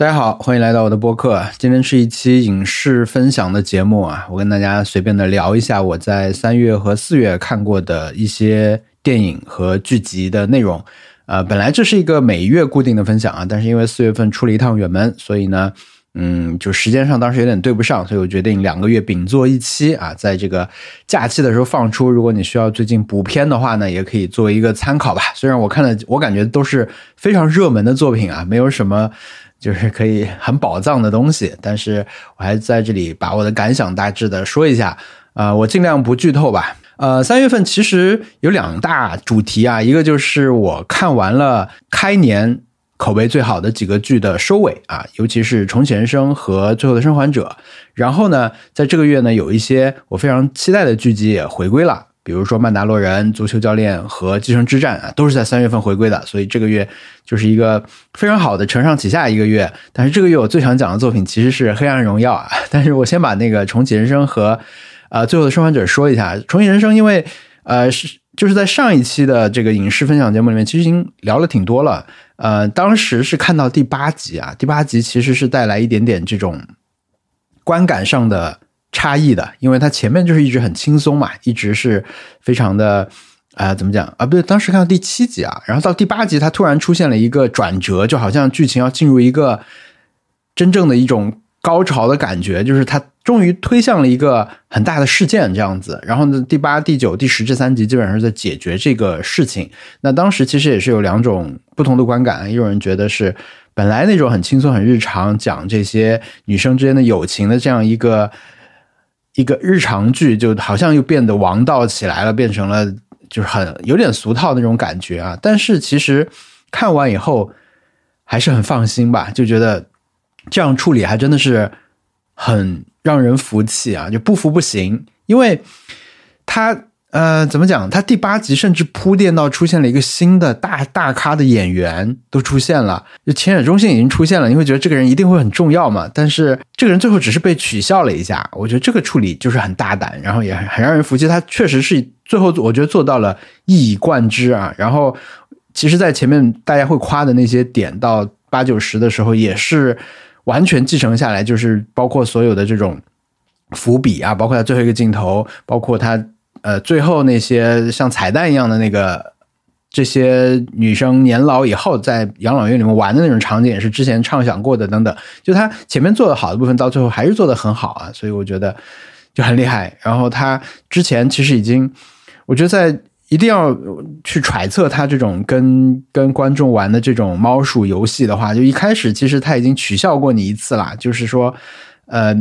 大家好，欢迎来到我的播客。今天是一期影视分享的节目啊，我跟大家随便的聊一下我在三月和四月看过的一些电影和剧集的内容。呃，本来这是一个每月固定的分享啊，但是因为四月份出了一趟远门，所以呢，嗯，就时间上当时有点对不上，所以我决定两个月并做一期啊，在这个假期的时候放出。如果你需要最近补片的话呢，也可以作为一个参考吧。虽然我看了，我感觉都是非常热门的作品啊，没有什么。就是可以很宝藏的东西，但是我还在这里把我的感想大致的说一下，呃，我尽量不剧透吧。呃，三月份其实有两大主题啊，一个就是我看完了开年口碑最好的几个剧的收尾啊，尤其是《重启人生》和《最后的生还者》，然后呢，在这个月呢，有一些我非常期待的剧集也回归了。比如说《曼达洛人》、《足球教练》和《继承之战》啊，都是在三月份回归的，所以这个月就是一个非常好的承上启下一个月。但是这个月我最想讲的作品其实是《黑暗荣耀》啊，但是我先把那个《重启人生》和呃《最后的生还者》说一下。《重启人生》因为呃是就是在上一期的这个影视分享节目里面，其实已经聊了挺多了。呃，当时是看到第八集啊，第八集其实是带来一点点这种观感上的。差异的，因为它前面就是一直很轻松嘛，一直是非常的，啊，怎么讲啊？不对，当时看到第七集啊，然后到第八集，它突然出现了一个转折，就好像剧情要进入一个真正的一种高潮的感觉，就是它终于推向了一个很大的事件这样子。然后呢，第八、第九、第十这三集基本上是在解决这个事情。那当时其实也是有两种不同的观感，有人觉得是本来那种很轻松、很日常讲这些女生之间的友情的这样一个。一个日常剧就好像又变得王道起来了，变成了就是很有点俗套那种感觉啊。但是其实看完以后还是很放心吧，就觉得这样处理还真的是很让人服气啊，就不服不行，因为他。呃，怎么讲？他第八集甚至铺垫到出现了一个新的大大咖的演员都出现了，就浅野忠信已经出现了，你会觉得这个人一定会很重要嘛？但是这个人最后只是被取笑了一下，我觉得这个处理就是很大胆，然后也很很让人服气。他确实是最后我觉得做到了一以贯之啊。然后其实，在前面大家会夸的那些点，到八九十的时候也是完全继承下来，就是包括所有的这种伏笔啊，包括他最后一个镜头，包括他。呃，最后那些像彩蛋一样的那个，这些女生年老以后在养老院里面玩的那种场景，也是之前畅想过的等等。就他前面做的好的部分，到最后还是做的很好啊，所以我觉得就很厉害。然后他之前其实已经，我觉得在一定要去揣测他这种跟跟观众玩的这种猫鼠游戏的话，就一开始其实他已经取笑过你一次了，就是说，呃，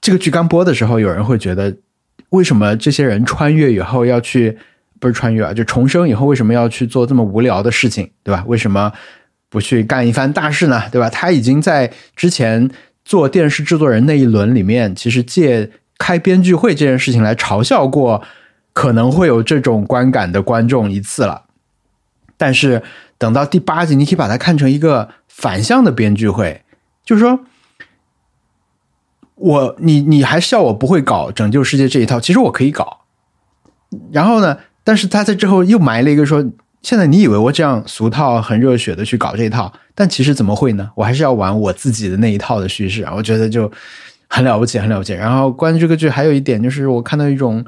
这个剧刚播的时候，有人会觉得。为什么这些人穿越以后要去，不是穿越啊，就重生以后为什么要去做这么无聊的事情，对吧？为什么不去干一番大事呢？对吧？他已经在之前做电视制作人那一轮里面，其实借开编剧会这件事情来嘲笑过可能会有这种观感的观众一次了。但是等到第八集，你可以把它看成一个反向的编剧会，就是说。我你你还笑我不会搞拯救世界这一套，其实我可以搞。然后呢，但是他在之后又埋了一个说，现在你以为我这样俗套很热血的去搞这一套，但其实怎么会呢？我还是要玩我自己的那一套的叙事啊！我觉得就很了不起，很了不起。然后关于这个剧，还有一点就是我看到一种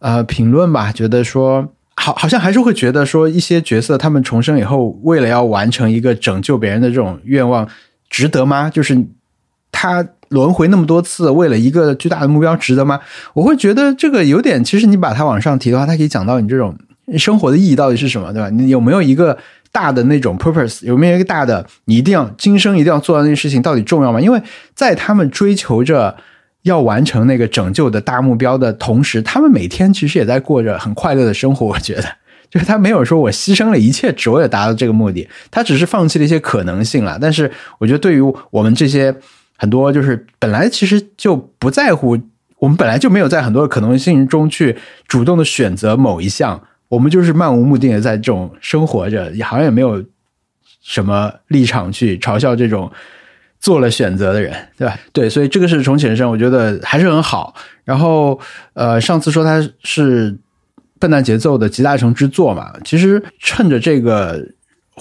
呃评论吧，觉得说好好像还是会觉得说一些角色他们重生以后，为了要完成一个拯救别人的这种愿望，值得吗？就是他。轮回那么多次，为了一个巨大的目标，值得吗？我会觉得这个有点。其实你把它往上提的话，它可以讲到你这种生活的意义到底是什么，对吧？你有没有一个大的那种 purpose？有没有一个大的你一定要今生一定要做到那件事情，到底重要吗？因为在他们追求着要完成那个拯救的大目标的同时，他们每天其实也在过着很快乐的生活。我觉得，就是他没有说我牺牲了一切只为了达到这个目的，他只是放弃了一些可能性了。但是，我觉得对于我们这些。很多就是本来其实就不在乎，我们本来就没有在很多的可能性中去主动的选择某一项，我们就是漫无目的的在这种生活着，也好像也没有什么立场去嘲笑这种做了选择的人，对吧？对，所以这个是重启人生，我觉得还是很好。然后呃，上次说他是笨蛋节奏的集大成之作嘛，其实趁着这个。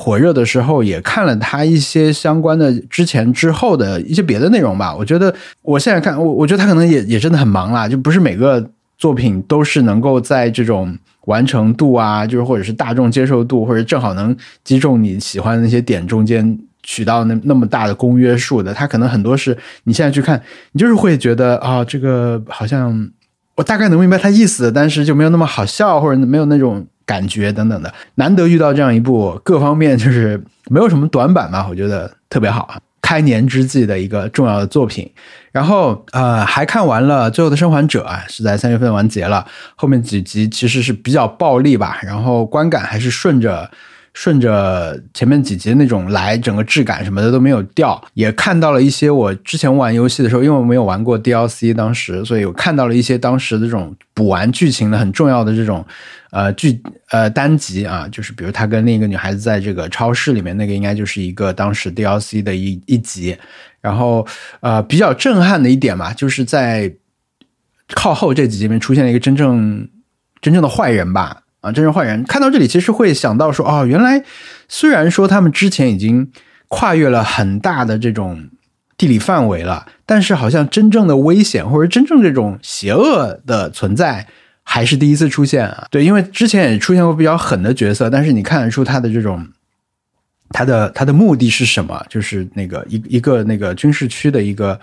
火热的时候，也看了他一些相关的之前之后的一些别的内容吧。我觉得我现在看，我我觉得他可能也也真的很忙啦，就不是每个作品都是能够在这种完成度啊，就是或者是大众接受度，或者正好能击中你喜欢的那些点中间取到那那么大的公约数的。他可能很多是你现在去看，你就是会觉得啊，这个好像我大概能明白他意思，但是就没有那么好笑，或者没有那种。感觉等等的，难得遇到这样一部各方面就是没有什么短板吧，我觉得特别好啊。开年之际的一个重要的作品，然后呃还看完了《最后的生还者》啊，是在三月份完结了，后面几集其实是比较暴力吧，然后观感还是顺着。顺着前面几集那种来，整个质感什么的都没有掉，也看到了一些我之前玩游戏的时候，因为我没有玩过 DLC，当时所以我看到了一些当时的这种补完剧情的很重要的这种呃剧呃单集啊，就是比如他跟另一个女孩子在这个超市里面，那个应该就是一个当时 DLC 的一一集，然后呃比较震撼的一点嘛，就是在靠后这几集里面出现了一个真正真正的坏人吧。啊，真正坏人看到这里，其实会想到说，哦，原来虽然说他们之前已经跨越了很大的这种地理范围了，但是好像真正的危险或者真正这种邪恶的存在还是第一次出现啊。对，因为之前也出现过比较狠的角色，但是你看得出他的这种他的他的目的是什么？就是那个一一个那个军事区的一个。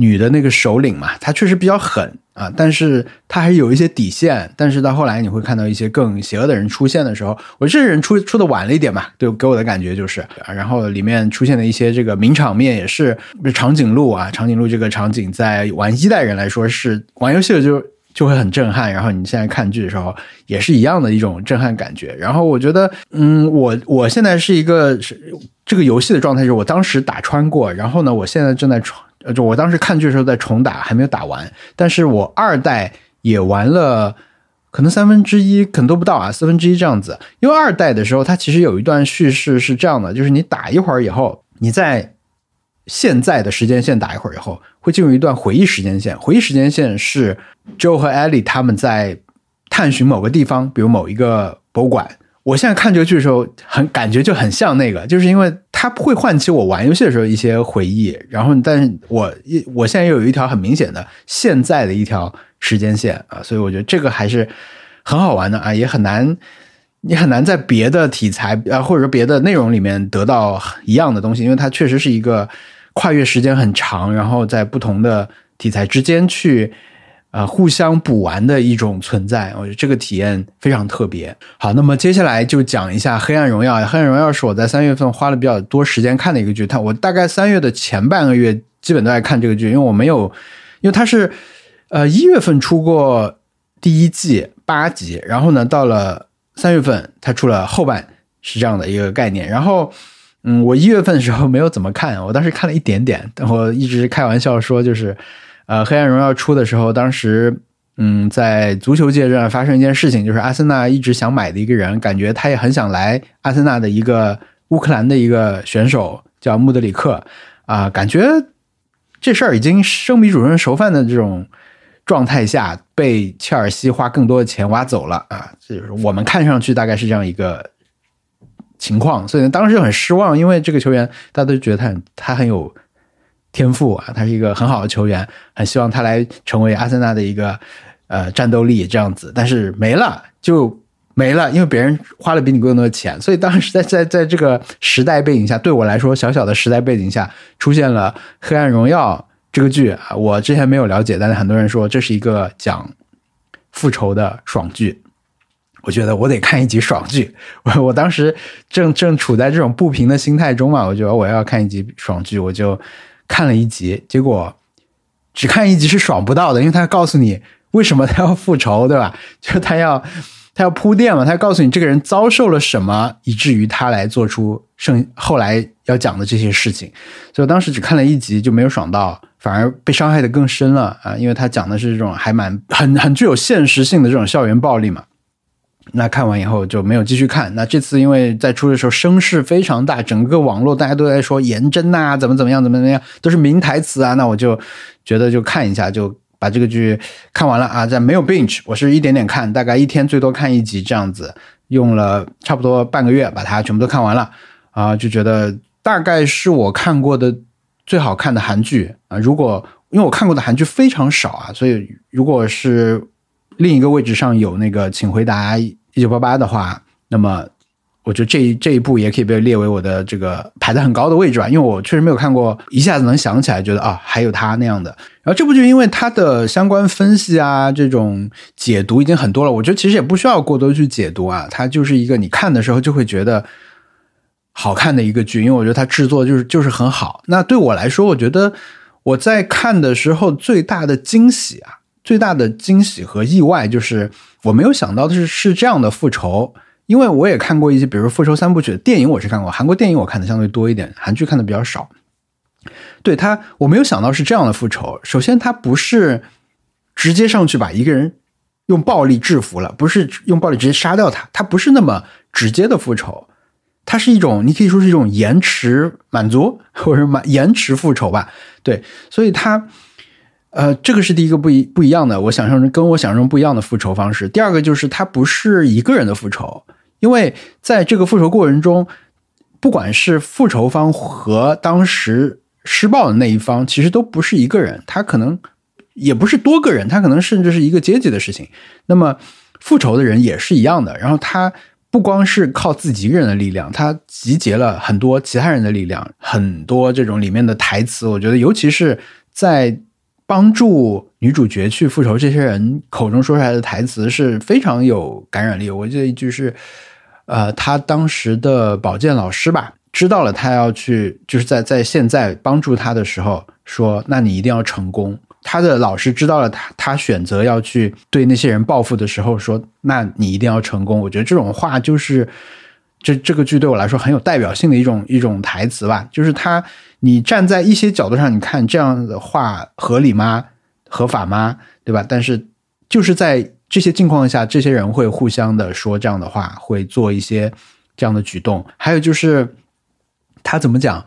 女的那个首领嘛，她确实比较狠啊，但是她还是有一些底线。但是到后来你会看到一些更邪恶的人出现的时候，我这人出出的晚了一点嘛，对，给我的感觉就是。然后里面出现的一些这个名场面也是长颈鹿啊，长颈鹿这个场景在玩一代人来说是玩游戏的就就会很震撼。然后你现在看剧的时候也是一样的一种震撼感觉。然后我觉得，嗯，我我现在是一个是这个游戏的状态，就是我当时打穿过，然后呢，我现在正在穿。呃，就我当时看剧的时候在重打，还没有打完。但是我二代也玩了，可能三分之一，可能都不到啊，四分之一这样子。因为二代的时候，它其实有一段叙事是这样的，就是你打一会儿以后，你在现在的时间线打一会儿以后，会进入一段回忆时间线。回忆时间线是 Joe 和 Ellie 他们在探寻某个地方，比如某一个博物馆。我现在看这个剧的时候，很感觉就很像那个，就是因为它会唤起我玩游戏的时候一些回忆。然后，但是我一我现在又有一条很明显的现在的一条时间线啊，所以我觉得这个还是很好玩的啊，也很难，你很难在别的题材啊或者说别的内容里面得到一样的东西，因为它确实是一个跨越时间很长，然后在不同的题材之间去。啊，互相补完的一种存在，我觉得这个体验非常特别。好，那么接下来就讲一下《黑暗荣耀》。《黑暗荣耀》是我在三月份花了比较多时间看的一个剧。它我大概三月的前半个月基本都在看这个剧，因为我没有，因为它是呃一月份出过第一季八集，然后呢到了三月份它出了后半，是这样的一个概念。然后嗯，我一月份的时候没有怎么看，我当时看了一点点，但我一直开玩笑说就是。呃，黑暗荣耀出的时候，当时，嗯，在足球界这发生一件事情，就是阿森纳一直想买的一个人，感觉他也很想来阿森纳的一个乌克兰的一个选手叫穆德里克，啊，感觉这事儿已经生米煮成熟饭的这种状态下，被切尔西花更多的钱挖走了啊，这就是我们看上去大概是这样一个情况，所以当时就很失望，因为这个球员大家都觉得他很他很有。天赋啊，他是一个很好的球员，很希望他来成为阿森纳的一个呃战斗力这样子，但是没了就没了，因为别人花了比你更多的钱，所以当时在在在这个时代背景下，对我来说小小的时代背景下出现了《黑暗荣耀》这个剧啊，我之前没有了解，但是很多人说这是一个讲复仇的爽剧，我觉得我得看一集爽剧，我我当时正正处在这种不平的心态中嘛，我觉得我要看一集爽剧，我就。看了一集，结果只看一集是爽不到的，因为他告诉你为什么他要复仇，对吧？就他要他要铺垫嘛，他告诉你这个人遭受了什么，以至于他来做出剩后来要讲的这些事情。所以当时只看了一集就没有爽到，反而被伤害的更深了啊！因为他讲的是这种还蛮很很具有现实性的这种校园暴力嘛。那看完以后就没有继续看。那这次因为在出的时候声势非常大，整个网络大家都在说颜真呐，怎么怎么样，怎么怎么样，都是名台词啊。那我就觉得就看一下，就把这个剧看完了啊。在没有 binge，我是一点点看，大概一天最多看一集这样子，用了差不多半个月把它全部都看完了。啊，就觉得大概是我看过的最好看的韩剧啊。如果因为我看过的韩剧非常少啊，所以如果是另一个位置上有那个《请回答一九八八》的话，那么。我觉得这一这一部也可以被列为我的这个排在很高的位置吧，因为我确实没有看过，一下子能想起来，觉得啊还有他那样的。然后这部剧因为它的相关分析啊，这种解读已经很多了，我觉得其实也不需要过多去解读啊，它就是一个你看的时候就会觉得好看的一个剧，因为我觉得它制作就是就是很好。那对我来说，我觉得我在看的时候最大的惊喜啊，最大的惊喜和意外就是我没有想到的是是这样的复仇。因为我也看过一些，比如说《复仇三部曲》的电影，我是看过韩国电影，我看的相对多一点，韩剧看的比较少。对他，我没有想到是这样的复仇。首先，他不是直接上去把一个人用暴力制服了，不是用暴力直接杀掉他，他不是那么直接的复仇，它是一种你可以说是一种延迟满足或者满延迟复仇吧。对，所以他。呃，这个是第一个不一不一样的，我想象中跟我想象中不一样的复仇方式。第二个就是他不是一个人的复仇，因为在这个复仇过程中，不管是复仇方和当时施暴的那一方，其实都不是一个人，他可能也不是多个人，他可能甚至是一个阶级的事情。那么复仇的人也是一样的，然后他不光是靠自己一个人的力量，他集结了很多其他人的力量，很多这种里面的台词，我觉得尤其是在。帮助女主角去复仇，这些人口中说出来的台词是非常有感染力。我记得一句是，呃，他当时的保健老师吧，知道了他要去，就是在在现在帮助他的时候说，那你一定要成功。他的老师知道了他他选择要去对那些人报复的时候说，那你一定要成功。我觉得这种话就是这这个剧对我来说很有代表性的一种一种台词吧，就是他。你站在一些角度上，你看这样的话合理吗？合法吗？对吧？但是就是在这些境况下，这些人会互相的说这样的话，会做一些这样的举动。还有就是他怎么讲？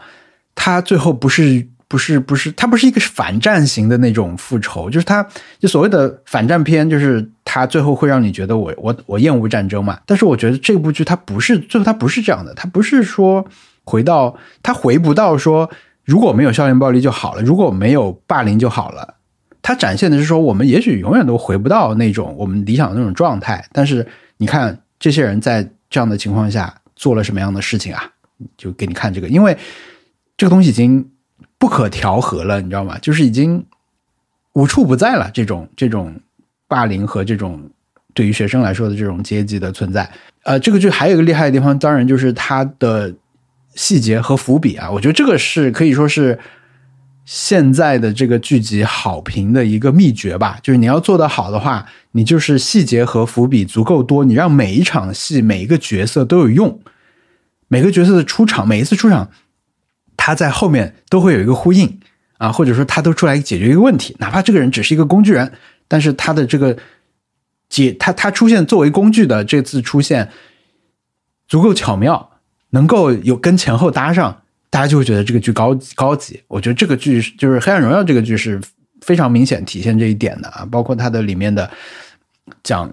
他最后不是不是不是他不是一个反战型的那种复仇，就是他就所谓的反战片，就是他最后会让你觉得我我我厌恶战争嘛。但是我觉得这部剧它不是最后它不是这样的，它不是说。回到他回不到说如果没有校园暴力就好了，如果没有霸凌就好了。他展现的是说我们也许永远都回不到那种我们理想的那种状态。但是你看这些人在这样的情况下做了什么样的事情啊？就给你看这个，因为这个东西已经不可调和了，你知道吗？就是已经无处不在了。这种这种霸凌和这种对于学生来说的这种阶级的存在。呃，这个剧还有一个厉害的地方，当然就是它的。细节和伏笔啊，我觉得这个是可以说是现在的这个剧集好评的一个秘诀吧。就是你要做得好的话，你就是细节和伏笔足够多，你让每一场戏每一个角色都有用，每个角色的出场，每一次出场，他在后面都会有一个呼应啊，或者说他都出来解决一个问题，哪怕这个人只是一个工具人，但是他的这个解他他出现作为工具的这次出现足够巧妙。能够有跟前后搭上，大家就会觉得这个剧高高级。我觉得这个剧就是《黑暗荣耀》这个剧是非常明显体现这一点的啊，包括它的里面的讲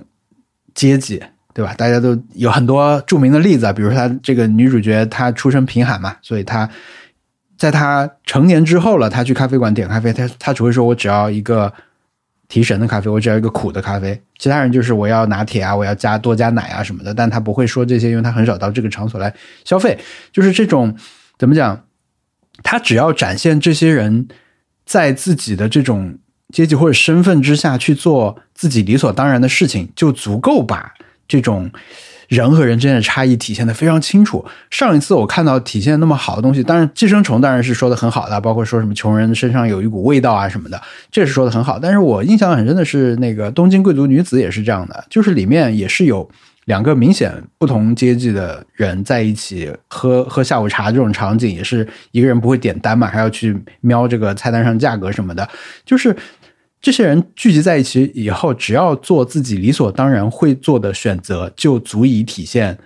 阶级，对吧？大家都有很多著名的例子啊，比如她这个女主角，她出身贫寒嘛，所以她在她成年之后了，她去咖啡馆点咖啡，她她只会说：“我只要一个。”提神的咖啡，我只要一个苦的咖啡。其他人就是我要拿铁啊，我要加多加奶啊什么的，但他不会说这些，因为他很少到这个场所来消费。就是这种怎么讲？他只要展现这些人在自己的这种阶级或者身份之下去做自己理所当然的事情，就足够把这种。人和人之间的差异体现的非常清楚。上一次我看到体现那么好的东西，当然寄生虫当然是说的很好的，包括说什么穷人身上有一股味道啊什么的，这是说的很好。但是我印象很深的是那个东京贵族女子也是这样的，就是里面也是有两个明显不同阶级的人在一起喝喝下午茶这种场景，也是一个人不会点单嘛，还要去瞄这个菜单上价格什么的，就是。这些人聚集在一起以后，只要做自己理所当然会做的选择，就足以体现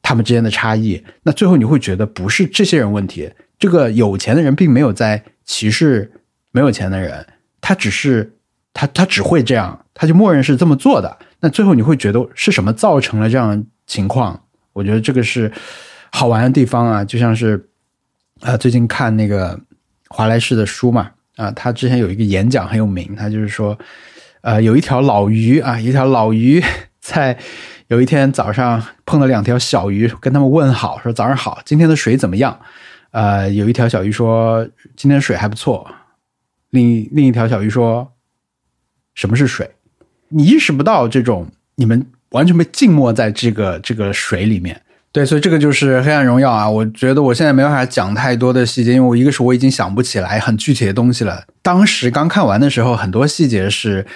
他们之间的差异。那最后你会觉得不是这些人问题，这个有钱的人并没有在歧视没有钱的人，他只是他他只会这样，他就默认是这么做的。那最后你会觉得是什么造成了这样情况？我觉得这个是好玩的地方啊，就像是啊，最近看那个华莱士的书嘛，啊，他之前有一个演讲很有名，他就是说，呃，有一条老鱼啊，一条老鱼在有一天早上碰到两条小鱼，跟他们问好，说早上好，今天的水怎么样？呃，有一条小鱼说今天水还不错，另另一条小鱼说什么是水？你意识不到这种，你们完全被浸没在这个这个水里面。对，所以这个就是《黑暗荣耀》啊。我觉得我现在没办法讲太多的细节，因为我一个是我已经想不起来很具体的东西了。当时刚看完的时候，很多细节是，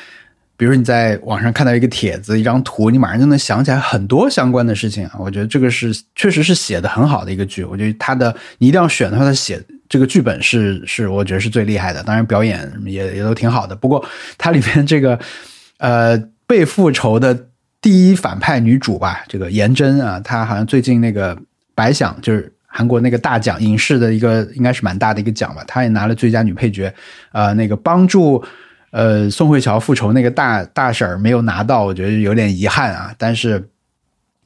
比如你在网上看到一个帖子、一张图，你马上就能想起来很多相关的事情啊。我觉得这个是确实是写的很好的一个剧。我觉得他的你一定要选的话，他写这个剧本是是我觉得是最厉害的。当然表演也也都挺好的，不过它里面这个呃被复仇的。第一反派女主吧，这个颜真啊，她好像最近那个白想就是韩国那个大奖影视的一个，应该是蛮大的一个奖吧，她也拿了最佳女配角。呃，那个帮助呃宋慧乔复仇那个大大婶儿没有拿到，我觉得有点遗憾啊。但是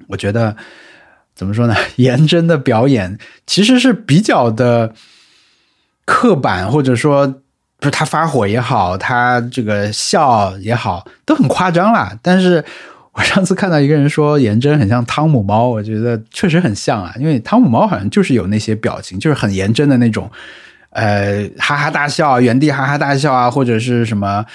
我觉得怎么说呢，颜真的表演其实是比较的刻板，或者说不是她发火也好，她这个笑也好，都很夸张啦。但是。我上次看到一个人说颜真很像汤姆猫，我觉得确实很像啊，因为汤姆猫好像就是有那些表情，就是很颜真的那种，呃，哈哈大笑，原地哈哈大笑啊，或者是什么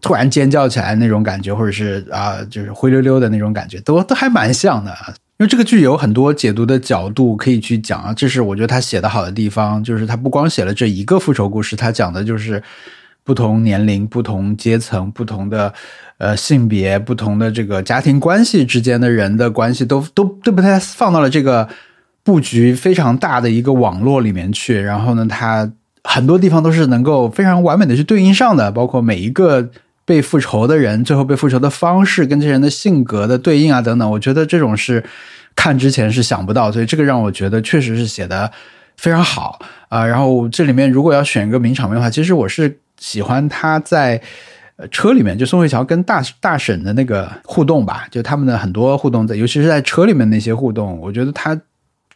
突然尖叫起来那种感觉，或者是啊，就是灰溜溜的那种感觉，都都还蛮像的。因为这个剧有很多解读的角度可以去讲啊，这是我觉得他写的好的地方，就是他不光写了这一个复仇故事，他讲的就是不同年龄、不同阶层、不同的。呃，性别不同的这个家庭关系之间的人的关系，都都都被他放到了这个布局非常大的一个网络里面去。然后呢，他很多地方都是能够非常完美的去对应上的，包括每一个被复仇的人，最后被复仇的方式跟这些人的性格的对应啊等等。我觉得这种是看之前是想不到，所以这个让我觉得确实是写的非常好啊。然后这里面如果要选一个名场面的话，其实我是喜欢他在。车里面就宋慧乔跟大大婶的那个互动吧，就他们的很多互动，在尤其是在车里面那些互动，我觉得他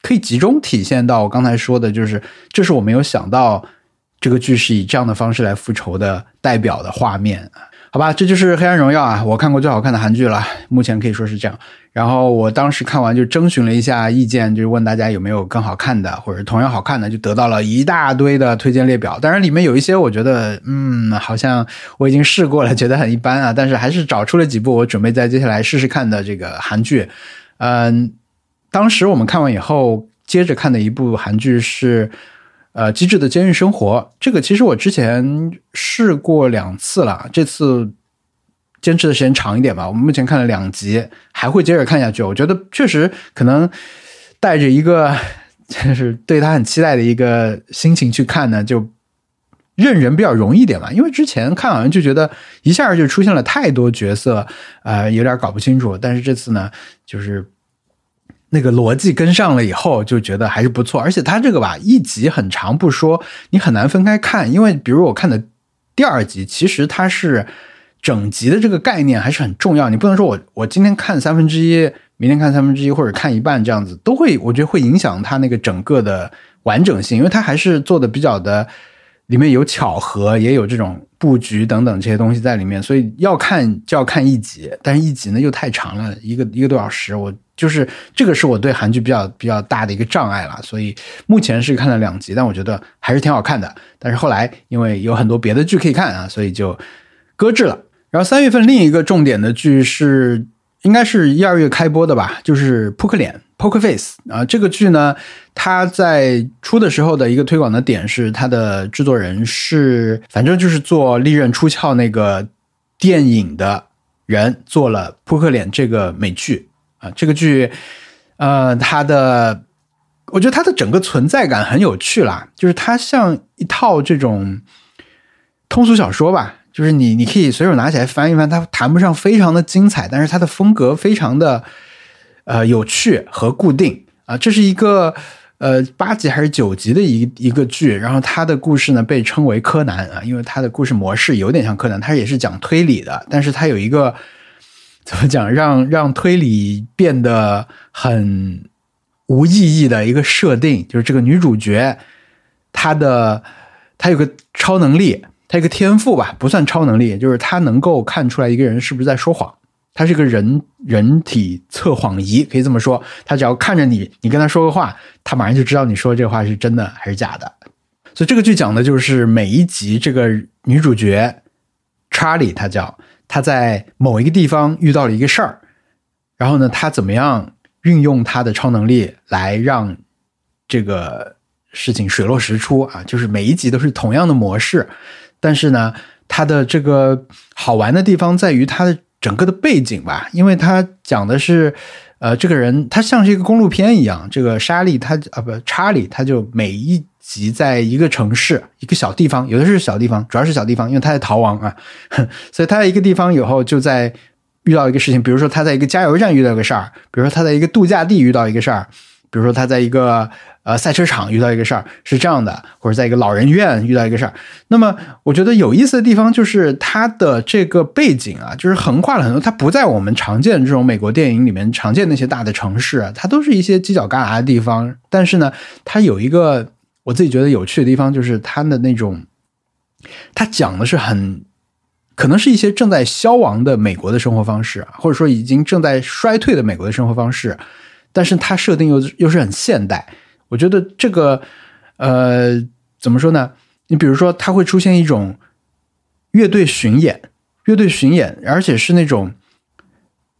可以集中体现到我刚才说的，就是这是我没有想到这个剧是以这样的方式来复仇的代表的画面好吧，这就是《黑暗荣耀》啊，我看过最好看的韩剧了，目前可以说是这样。然后我当时看完就征询了一下意见，就是问大家有没有更好看的或者同样好看的，就得到了一大堆的推荐列表。当然里面有一些我觉得，嗯，好像我已经试过了，觉得很一般啊。但是还是找出了几部我准备在接下来试试看的这个韩剧。嗯，当时我们看完以后，接着看的一部韩剧是呃《机智的监狱生活》。这个其实我之前试过两次了，这次。坚持的时间长一点吧。我们目前看了两集，还会接着看下去。我觉得确实可能带着一个 就是对他很期待的一个心情去看呢，就认人比较容易一点嘛。因为之前看好像就觉得一下就出现了太多角色，呃，有点搞不清楚。但是这次呢，就是那个逻辑跟上了以后，就觉得还是不错。而且他这个吧，一集很长不说，你很难分开看。因为比如我看的第二集，其实它是。整集的这个概念还是很重要，你不能说我我今天看三分之一，明天看三分之一，或者看一半这样子，都会我觉得会影响它那个整个的完整性，因为它还是做的比较的，里面有巧合，也有这种布局等等这些东西在里面，所以要看就要看一集，但是一集呢又太长了，一个一个多小时，我就是这个是我对韩剧比较比较大的一个障碍了，所以目前是看了两集，但我觉得还是挺好看的，但是后来因为有很多别的剧可以看啊，所以就搁置了。然后三月份另一个重点的剧是，应该是一二月开播的吧，就是《扑克脸》（Poker Face） 啊。这个剧呢，它在出的时候的一个推广的点是，它的制作人是，反正就是做《利刃出鞘》那个电影的人做了《扑克脸》这个美剧啊。这个剧，呃，它的，我觉得它的整个存在感很有趣啦，就是它像一套这种通俗小说吧。就是你，你可以随手拿起来翻一翻，它谈不上非常的精彩，但是它的风格非常的呃有趣和固定啊。这是一个呃八集还是九集的一一个剧，然后它的故事呢被称为柯南啊，因为它的故事模式有点像柯南，它也是讲推理的，但是它有一个 怎么讲，让让推理变得很无意义的一个设定，就是这个女主角她的她有个超能力，她有个天赋吧，不算超能力，就是她能够看出来一个人是不是在说谎。她是个人人体测谎仪，可以这么说。她只要看着你，你跟她说个话，她马上就知道你说这话是真的还是假的。所以这个剧讲的就是每一集这个女主角查理，她叫她在某一个地方遇到了一个事儿，然后呢，她怎么样运用她的超能力来让这个事情水落石出啊？就是每一集都是同样的模式，但是呢，它的这个好玩的地方在于它的整个的背景吧，因为它讲的是。呃，这个人他像是一个公路片一样，这个莎莉他啊不查理他就每一集在一个城市一个小地方，有的是小地方，主要是小地方，因为他在逃亡啊，所以他在一个地方以后就在遇到一个事情，比如说他在一个加油站遇到个事儿，比如说他在一个度假地遇到一个事儿。比如说他在一个呃赛车场遇到一个事儿是这样的，或者在一个老人院遇到一个事儿。那么我觉得有意思的地方就是它的这个背景啊，就是横跨了很多，它不在我们常见这种美国电影里面常见那些大的城市，它都是一些犄角旮旯的地方。但是呢，它有一个我自己觉得有趣的地方，就是它的那种，它讲的是很可能是一些正在消亡的美国的生活方式，或者说已经正在衰退的美国的生活方式。但是它设定又又是很现代，我觉得这个，呃，怎么说呢？你比如说，它会出现一种乐队巡演，乐队巡演，而且是那种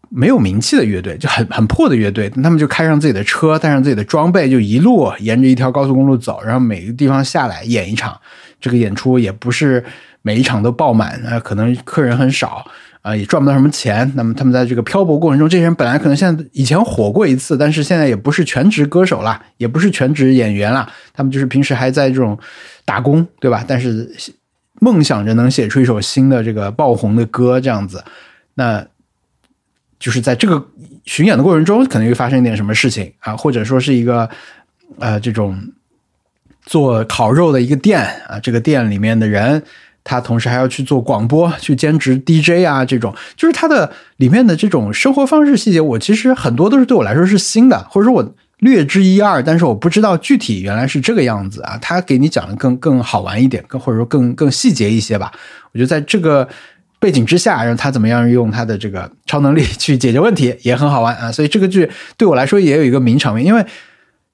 没有名气的乐队，就很很破的乐队，他们就开上自己的车，带上自己的装备，就一路沿着一条高速公路走，然后每个地方下来演一场。这个演出也不是每一场都爆满啊，可能客人很少。啊，也赚不到什么钱。那么他们在这个漂泊过程中，这些人本来可能现在以前火过一次，但是现在也不是全职歌手了，也不是全职演员了。他们就是平时还在这种打工，对吧？但是梦想着能写出一首新的这个爆红的歌，这样子。那就是在这个巡演的过程中，可能会发生一点什么事情啊，或者说是一个呃这种做烤肉的一个店啊，这个店里面的人。他同时还要去做广播，去兼职 DJ 啊，这种就是他的里面的这种生活方式细节，我其实很多都是对我来说是新的，或者说我略知一二，但是我不知道具体原来是这个样子啊。他给你讲的更更好玩一点，更或者说更更细节一些吧。我觉得在这个背景之下，让他怎么样用他的这个超能力去解决问题也很好玩啊。所以这个剧对我来说也有一个名场面，因为。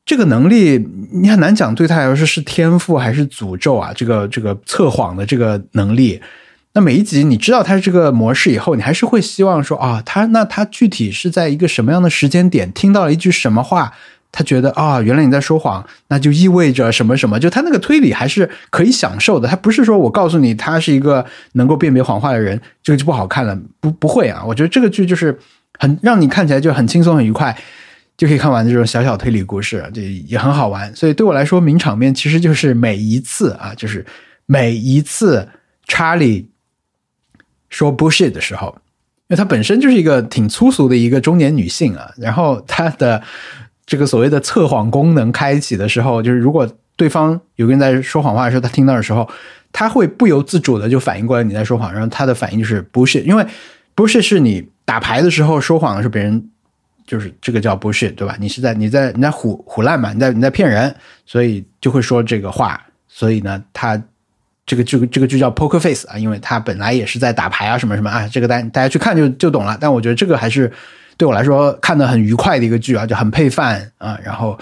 这个能力你很难讲，对他来说是天赋还是诅咒啊？这个这个测谎的这个能力，那每一集你知道他这个模式以后，你还是会希望说啊，他那他具体是在一个什么样的时间点听到了一句什么话，他觉得啊，原来你在说谎，那就意味着什么什么？就他那个推理还是可以享受的。他不是说我告诉你他是一个能够辨别谎话的人，这个就不好看了。不不会啊，我觉得这个剧就是很让你看起来就很轻松很愉快。就可以看完这种小小推理故事，这也很好玩。所以对我来说，名场面其实就是每一次啊，就是每一次查理说 bullshit 的时候，因为她本身就是一个挺粗俗的一个中年女性啊。然后她的这个所谓的测谎功能开启的时候，就是如果对方有个人在说谎话的时候，她听到的时候，她会不由自主的就反应过来你在说谎。然后她的反应就是 bullshit，因为 bullshit 是你打牌的时候说谎的时候别人。就是这个叫 bullshit，对吧？你是在你在你在唬唬烂嘛？你在你在骗人，所以就会说这个话。所以呢，他这个这个这个就叫 poker face 啊，因为他本来也是在打牌啊，什么什么啊。这个大大家去看就就懂了。但我觉得这个还是对我来说看的很愉快的一个剧啊，就很配饭啊。然后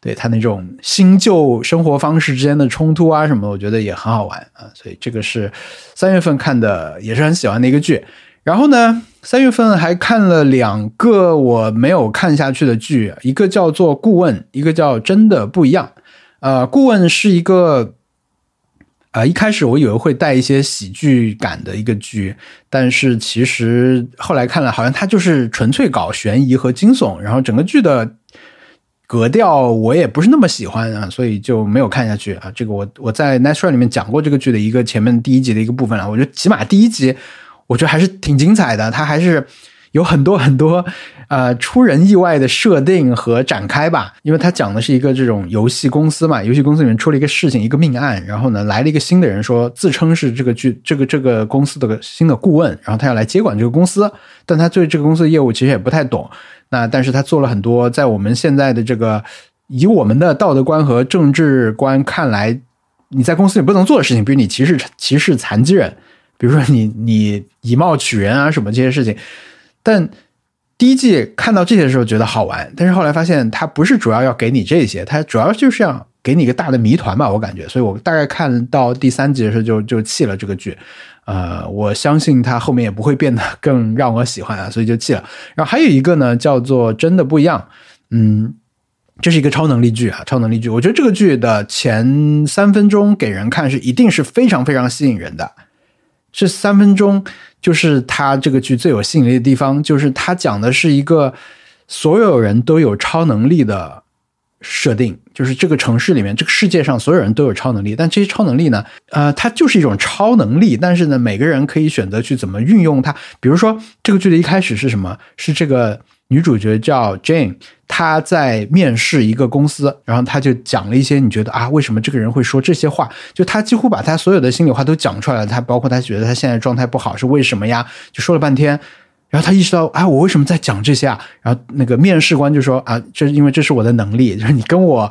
对他那种新旧生活方式之间的冲突啊什么，我觉得也很好玩啊。所以这个是三月份看的，也是很喜欢的一个剧。然后呢，三月份还看了两个我没有看下去的剧，一个叫做《顾问》，一个叫《真的不一样》。呃，《顾问》是一个，呃，一开始我以为会带一些喜剧感的一个剧，但是其实后来看了，好像它就是纯粹搞悬疑和惊悚，然后整个剧的格调我也不是那么喜欢啊，所以就没有看下去啊。这个我我在《Nice Try》里面讲过这个剧的一个前面第一集的一个部分了，我觉得起码第一集。我觉得还是挺精彩的，它还是有很多很多 呃出人意外的设定和展开吧。因为它讲的是一个这种游戏公司嘛，游戏公司里面出了一个事情，一个命案，然后呢来了一个新的人，说自称是这个剧这个这个公司的新的顾问，然后他要来接管这个公司，但他对这个公司的业务其实也不太懂。那但是他做了很多在我们现在的这个以我们的道德观和政治观看来，你在公司里不能做的事情，比如你歧视歧视残疾人。比如说你 你以貌取人啊什么这些事情，但第一季看到这些的时候觉得好玩，但是后来发现它不是主要要给你这些，它主要就是要给你一个大的谜团吧，我感觉，所以我大概看到第三集的时候就就弃了这个剧，呃，我相信它后面也不会变得更让我喜欢啊，所以就弃了。然后还有一个呢，叫做真的不一样，嗯，这是一个超能力剧啊，超能力剧，我觉得这个剧的前三分钟给人看是一定是非常非常吸引人的。这三分钟就是他这个剧最有吸引力的地方，就是他讲的是一个所有人都有超能力的设定，就是这个城市里面，这个世界上所有人都有超能力，但这些超能力呢，呃，它就是一种超能力，但是呢，每个人可以选择去怎么运用它。比如说，这个剧的一开始是什么？是这个。女主角叫 Jane，她在面试一个公司，然后她就讲了一些你觉得啊，为什么这个人会说这些话？就她几乎把她所有的心里话都讲出来了。她包括她觉得她现在状态不好是为什么呀？就说了半天，然后她意识到，哎，我为什么在讲这些啊？然后那个面试官就说啊，这因为这是我的能力，就是你跟我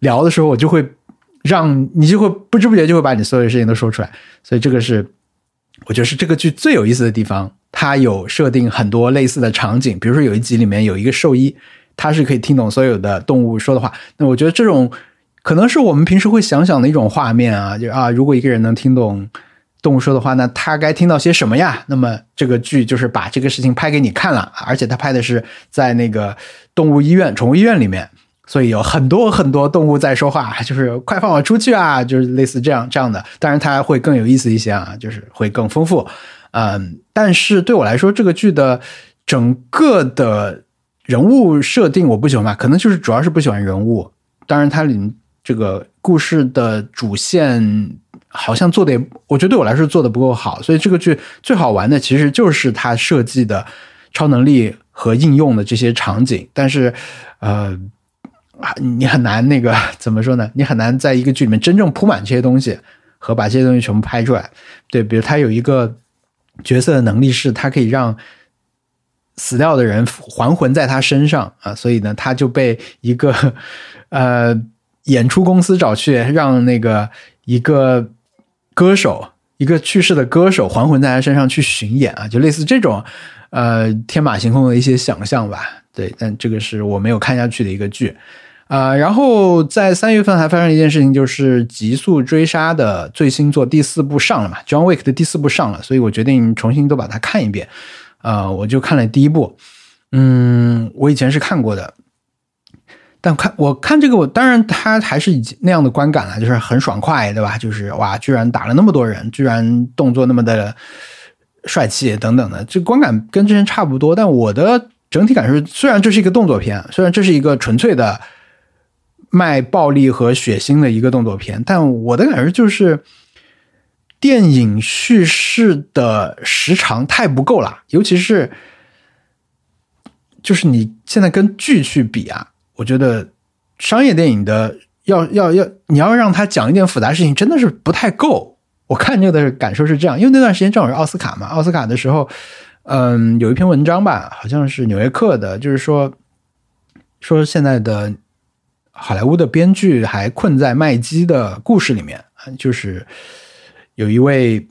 聊的时候，我就会让你就会不知不觉就会把你所有的事情都说出来。所以这个是我觉得是这个剧最有意思的地方。它有设定很多类似的场景，比如说有一集里面有一个兽医，他是可以听懂所有的动物说的话。那我觉得这种可能是我们平时会想想的一种画面啊，就啊，如果一个人能听懂动物说的话，那他该听到些什么呀？那么这个剧就是把这个事情拍给你看了，而且他拍的是在那个动物医院、宠物医院里面，所以有很多很多动物在说话，就是快放我出去啊，就是类似这样这样的。当然，它会更有意思一些啊，就是会更丰富。嗯，但是对我来说，这个剧的整个的人物设定我不喜欢吧？可能就是主要是不喜欢人物。当然，它里这个故事的主线好像做的也，我觉得对我来说做的不够好。所以这个剧最好玩的其实就是它设计的超能力和应用的这些场景。但是，呃，你很难那个 怎么说呢？你很难在一个剧里面真正铺满这些东西和把这些东西全部拍出来。对，比如他有一个。角色的能力是他可以让死掉的人还魂在他身上啊，所以呢，他就被一个 呃演出公司找去，让那个一个歌手，一个去世的歌手还魂在他身上去巡演啊，就类似这种呃天马行空的一些想象吧。对，但这个是我没有看下去的一个剧。啊，然后在三月份还发生一件事情，就是《极速追杀》的最新作第四部上了嘛，《John Wick》的第四部上了，所以我决定重新都把它看一遍。啊，我就看了第一部，嗯，我以前是看过的，但看我看这个，我当然他还是以那样的观感了，就是很爽快，对吧？就是哇，居然打了那么多人，居然动作那么的帅气等等的，这观感跟之前差不多。但我的整体感受，虽然这是一个动作片，虽然这是一个纯粹的。卖暴力和血腥的一个动作片，但我的感觉就是，电影叙事的时长太不够了，尤其是，就是你现在跟剧去比啊，我觉得商业电影的要要要，你要让他讲一点复杂事情，真的是不太够。我看这个的感受是这样，因为那段时间正好是奥斯卡嘛，奥斯卡的时候，嗯，有一篇文章吧，好像是《纽约客》的，就是说说现在的。好莱坞的编剧还困在麦基的故事里面就是有一位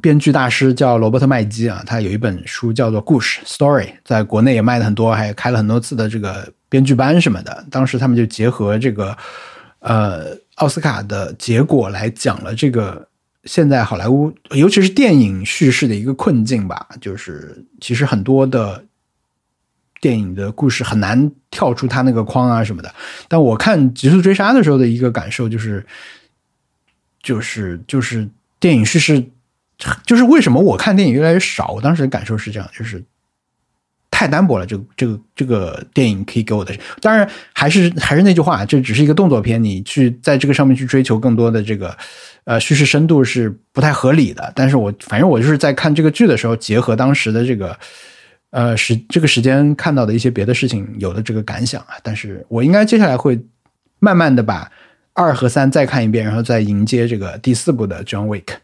编剧大师叫罗伯特麦基啊，他有一本书叫做《故事 Story》，在国内也卖的很多，还开了很多次的这个编剧班什么的。当时他们就结合这个呃奥斯卡的结果来讲了这个现在好莱坞，尤其是电影叙事的一个困境吧，就是其实很多的。电影的故事很难跳出他那个框啊什么的，但我看《极速追杀》的时候的一个感受就是，就是就是电影叙事，就是为什么我看电影越来越少？我当时的感受是这样，就是太单薄了。这个这个这个电影可以给我的，当然还是还是那句话，这只是一个动作片，你去在这个上面去追求更多的这个呃叙事深度是不太合理的。但是我反正我就是在看这个剧的时候，结合当时的这个。呃时这个时间看到的一些别的事情有了这个感想啊。但是我应该接下来会慢慢的把二和三再看一遍，然后再迎接这个第四部的 John Wick。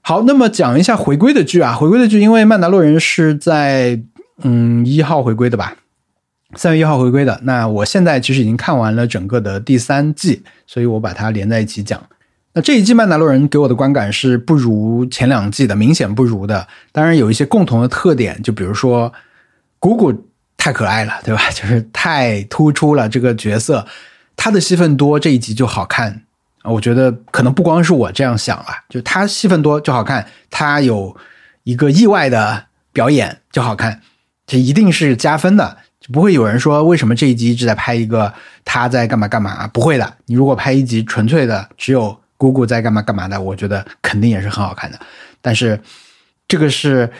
好，那么讲一下回归的剧啊，回归的剧，因为曼达洛人是在嗯一号回归的吧。三月一号回归的，那我现在其实已经看完了整个的第三季，所以我把它连在一起讲。那这一季《曼达洛人》给我的观感是不如前两季的，明显不如的。当然有一些共同的特点，就比如说姑姑太可爱了，对吧？就是太突出了这个角色，他的戏份多，这一集就好看。我觉得可能不光是我这样想了，就他戏份多就好看，他有一个意外的表演就好看，这一定是加分的。就不会有人说为什么这一集一直在拍一个他在干嘛干嘛？不会的，你如果拍一集纯粹的只有姑姑在干嘛干嘛的，我觉得肯定也是很好看的。但是这个是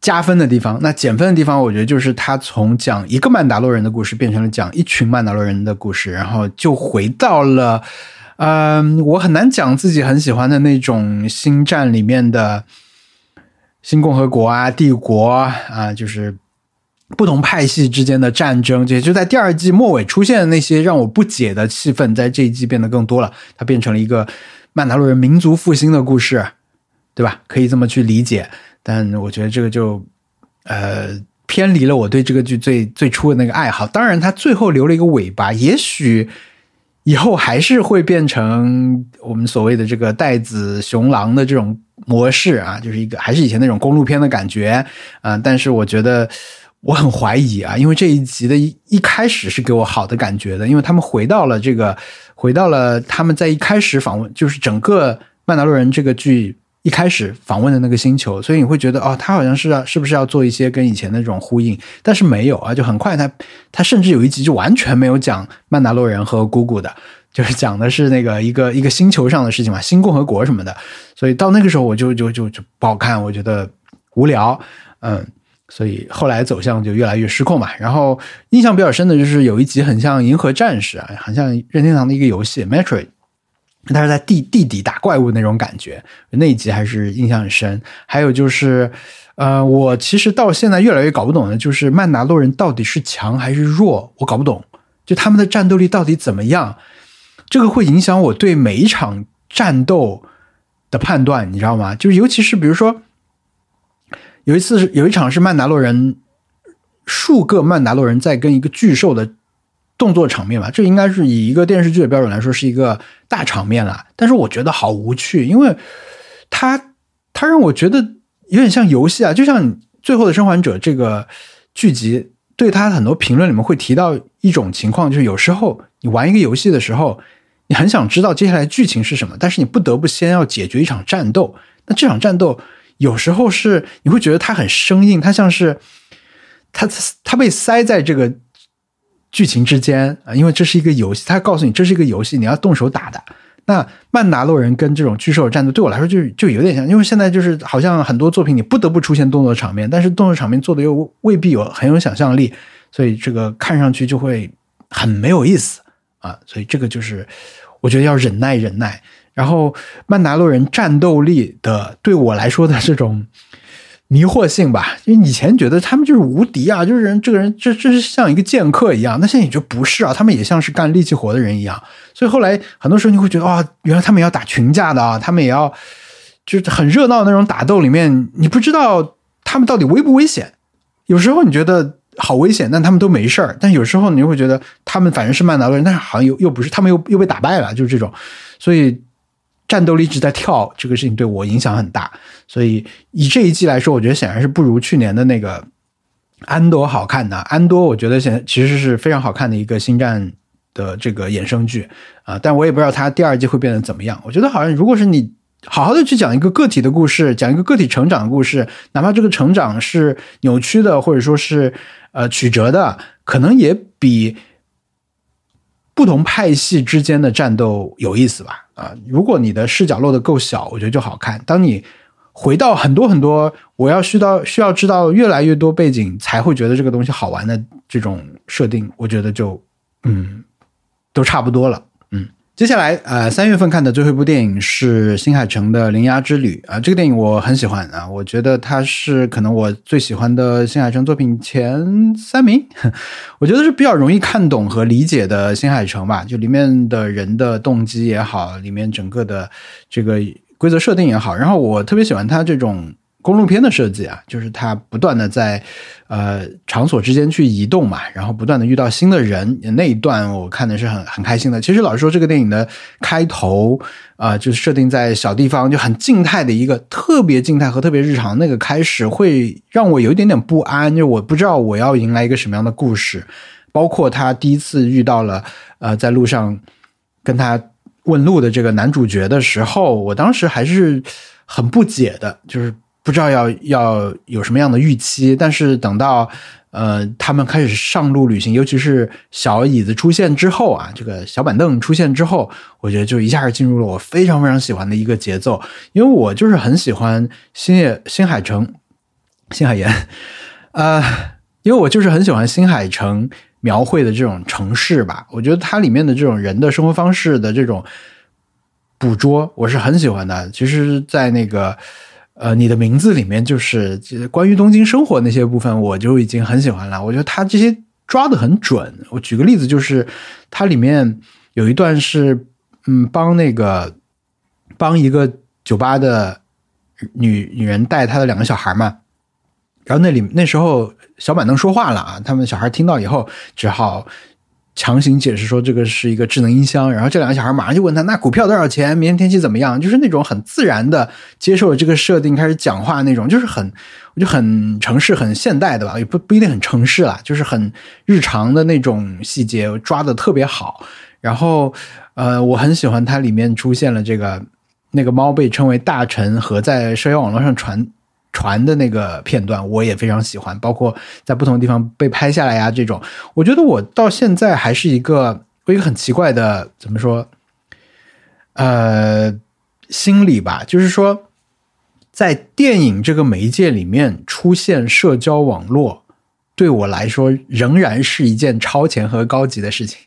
加分的地方，那减分的地方，我觉得就是他从讲一个曼达洛人的故事变成了讲一群曼达洛人的故事，然后就回到了，嗯，我很难讲自己很喜欢的那种星战里面的新共和国啊、帝国啊，就是。不同派系之间的战争，这些就在第二季末尾出现的那些让我不解的气氛，在这一季变得更多了。它变成了一个曼达洛人民族复兴的故事，对吧？可以这么去理解。但我觉得这个就呃偏离了我对这个剧最最初的那个爱好。当然，它最后留了一个尾巴，也许以后还是会变成我们所谓的这个带子雄狼的这种模式啊，就是一个还是以前那种公路片的感觉啊。但是我觉得。我很怀疑啊，因为这一集的一一开始是给我好的感觉的，因为他们回到了这个，回到了他们在一开始访问，就是整个《曼达洛人》这个剧一开始访问的那个星球，所以你会觉得哦，他好像是要是不是要做一些跟以前那种呼应，但是没有啊，就很快他他甚至有一集就完全没有讲曼达洛人和姑姑的，就是讲的是那个一个一个星球上的事情嘛，新共和国什么的，所以到那个时候我就就就就不好看，我觉得无聊，嗯。所以后来走向就越来越失控嘛。然后印象比较深的就是有一集很像《银河战士》啊，很像任天堂的一个游戏《Metroid》，它是在地地底打怪物那种感觉，那一集还是印象很深。还有就是，呃，我其实到现在越来越搞不懂的就是曼达洛人到底是强还是弱，我搞不懂。就他们的战斗力到底怎么样？这个会影响我对每一场战斗的判断，你知道吗？就是尤其是比如说。有一次是有一场是曼达洛人数个曼达洛人在跟一个巨兽的动作场面吧，这应该是以一个电视剧的标准来说是一个大场面了。但是我觉得好无趣，因为他他让我觉得有点像游戏啊，就像《最后的生还者》这个剧集，对他很多评论里面会提到一种情况，就是有时候你玩一个游戏的时候，你很想知道接下来剧情是什么，但是你不得不先要解决一场战斗，那这场战斗。有时候是你会觉得它很生硬，它像是它它被塞在这个剧情之间啊，因为这是一个游戏，它告诉你这是一个游戏，你要动手打的。那曼达洛人跟这种巨兽战斗对我来说就就有点像，因为现在就是好像很多作品你不得不出现动作场面，但是动作场面做的又未必有很有想象力，所以这个看上去就会很没有意思啊。所以这个就是我觉得要忍耐忍耐。然后曼达洛人战斗力的对我来说的这种迷惑性吧，因为以前觉得他们就是无敌啊，就是人这个人这这是像一个剑客一样，那现在你觉得不是啊，他们也像是干力气活的人一样，所以后来很多时候你会觉得啊，原来他们要打群架的啊，他们也要就是很热闹那种打斗里面，你不知道他们到底危不危险，有时候你觉得好危险，但他们都没事儿，但有时候你会觉得他们反正是曼达洛人，但是好像又又不是，他们又又被打败了，就是这种，所以。战斗力一直在跳，这个事情对我影响很大，所以以这一季来说，我觉得显然是不如去年的那个安多好看的。安多我觉得现其实是非常好看的一个星战的这个衍生剧啊，但我也不知道它第二季会变得怎么样。我觉得好像如果是你好好的去讲一个个体的故事，讲一个个体成长的故事，哪怕这个成长是扭曲的，或者说是呃曲折的，可能也比。不同派系之间的战斗有意思吧？啊，如果你的视角落的够小，我觉得就好看。当你回到很多很多，我要需要需要知道越来越多背景才会觉得这个东西好玩的这种设定，我觉得就嗯，都差不多了。嗯，接下来，呃，三月份看的最后一部电影是新海诚的《铃芽之旅》啊，这个电影我很喜欢啊，我觉得它是可能我最喜欢的新海诚作品前三名，我觉得是比较容易看懂和理解的新海诚吧，就里面的人的动机也好，里面整个的这个规则设定也好，然后我特别喜欢他这种。公路片的设计啊，就是它不断的在呃场所之间去移动嘛，然后不断的遇到新的人，那一段我看的是很很开心的。其实老实说，这个电影的开头啊，就是设定在小地方，就很静态的一个特别静态和特别日常那个开始，会让我有一点点不安，就我不知道我要迎来一个什么样的故事。包括他第一次遇到了呃在路上跟他问路的这个男主角的时候，我当时还是很不解的，就是。不知道要要有什么样的预期，但是等到呃他们开始上路旅行，尤其是小椅子出现之后啊，这个小板凳出现之后，我觉得就一下进入了我非常非常喜欢的一个节奏，因为我就是很喜欢新野新海诚新 海岩，呃，因为我就是很喜欢新海诚描绘的这种城市吧，我觉得它里面的这种人的生活方式的这种捕捉，我是很喜欢的。其实，在那个。呃，你的名字里面就是关于东京生活那些部分，我就已经很喜欢了。我觉得他这些抓的很准。我举个例子，就是它里面有一段是，嗯，帮那个帮一个酒吧的女女人带她的两个小孩嘛，然后那里那时候小板凳说话了啊，他们小孩听到以后只好。强行解释说这个是一个智能音箱，然后这两个小孩马上就问他：“那股票多少钱？明天天气怎么样？”就是那种很自然的接受了这个设定，开始讲话那种，就是很，我就很城市、很现代的吧，也不不一定很城市啦，就是很日常的那种细节抓的特别好。然后，呃，我很喜欢它里面出现了这个那个猫被称为大臣和在社交网络上传。传的那个片段我也非常喜欢，包括在不同的地方被拍下来呀，这种我觉得我到现在还是一个我一个很奇怪的怎么说，呃，心理吧，就是说，在电影这个媒介里面出现社交网络，对我来说仍然是一件超前和高级的事情。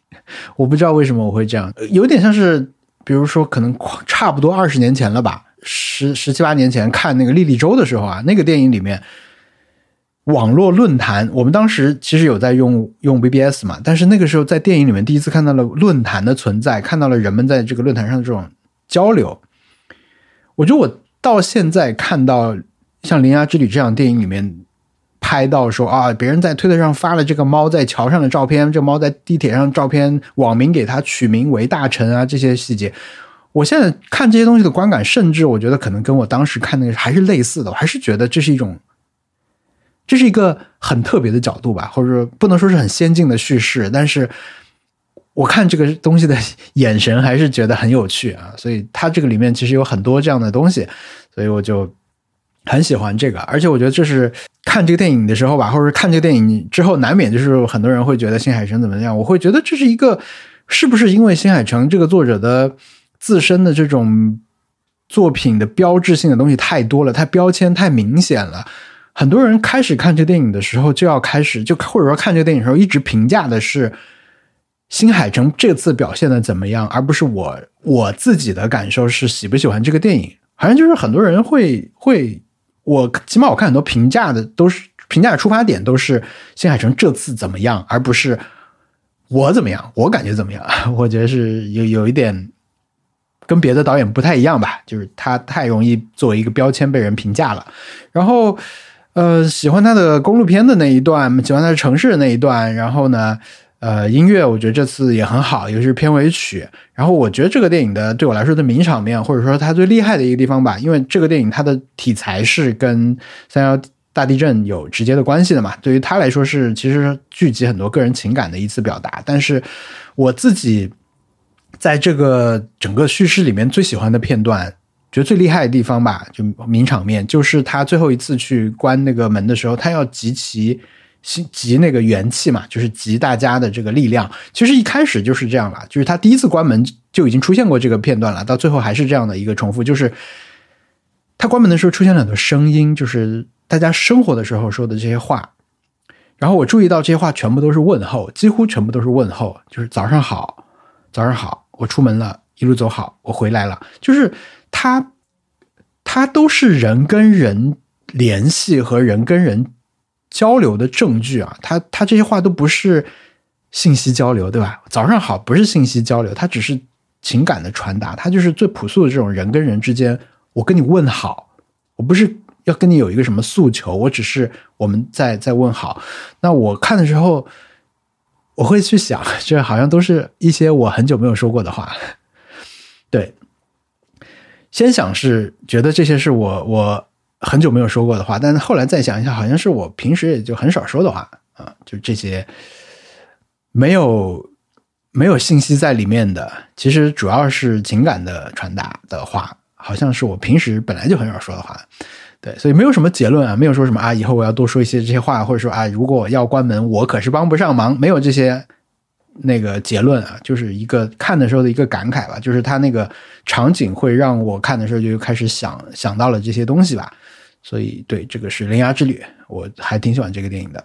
我不知道为什么我会这样，有点像是，比如说可能差不多二十年前了吧。十十七八年前看那个《莉莉周》的时候啊，那个电影里面网络论坛，我们当时其实有在用用 BBS 嘛，但是那个时候在电影里面第一次看到了论坛的存在，看到了人们在这个论坛上的这种交流。我觉得我到现在看到像《铃芽之旅》这样电影里面拍到说啊，别人在推特上发了这个猫在桥上的照片，这猫在地铁上照片，网民给它取名为大臣啊，这些细节。我现在看这些东西的观感，甚至我觉得可能跟我当时看那个还是类似的。我还是觉得这是一种，这是一个很特别的角度吧，或者说不能说是很先进的叙事，但是我看这个东西的眼神还是觉得很有趣啊。所以它这个里面其实有很多这样的东西，所以我就很喜欢这个。而且我觉得这是看这个电影的时候吧，或者看这个电影之后，难免就是很多人会觉得新海诚怎么样。我会觉得这是一个，是不是因为新海诚这个作者的。自身的这种作品的标志性的东西太多了，它标签太明显了。很多人开始看这电影的时候，就要开始就或者说看这电影的时候，一直评价的是新海诚这次表现的怎么样，而不是我我自己的感受是喜不喜欢这个电影。好像就是很多人会会，我起码我看很多评价的都是评价的出发点都是新海诚这次怎么样，而不是我怎么样，我感觉怎么样。我觉得是有有一点。跟别的导演不太一样吧，就是他太容易作为一个标签被人评价了。然后，呃，喜欢他的公路片的那一段，喜欢他的城市的那一段。然后呢，呃，音乐我觉得这次也很好，尤其是片尾曲。然后我觉得这个电影的对我来说的名场面，或者说他最厉害的一个地方吧，因为这个电影它的题材是跟三幺大地震有直接的关系的嘛。对于他来说是其实聚集很多个人情感的一次表达。但是我自己。在这个整个叙事里面，最喜欢的片段，觉得最厉害的地方吧，就名场面，就是他最后一次去关那个门的时候，他要集齐集那个元气嘛，就是集大家的这个力量。其实一开始就是这样了，就是他第一次关门就已经出现过这个片段了，到最后还是这样的一个重复，就是他关门的时候出现了很多声音，就是大家生活的时候说的这些话。然后我注意到这些话全部都是问候，几乎全部都是问候，就是早上好，早上好。我出门了，一路走好，我回来了。就是他，他都是人跟人联系和人跟人交流的证据啊。他他这些话都不是信息交流，对吧？早上好不是信息交流，它只是情感的传达。它就是最朴素的这种人跟人之间，我跟你问好，我不是要跟你有一个什么诉求，我只是我们在在问好。那我看的时候。我会去想，这 好像都是一些我很久没有说过的话。对，先想是觉得这些是我我很久没有说过的话，但是后来再想一下，好像是我平时也就很少说的话啊，就这些没有没有信息在里面的，其实主要是情感的传达的话，好像是我平时本来就很少说的话。对，所以没有什么结论啊，没有说什么啊，以后我要多说一些这些话，或者说啊，如果我要关门，我可是帮不上忙，没有这些那个结论啊，就是一个看的时候的一个感慨吧，就是他那个场景会让我看的时候就开始想想到了这些东西吧，所以对，这个是《铃芽之旅》，我还挺喜欢这个电影的。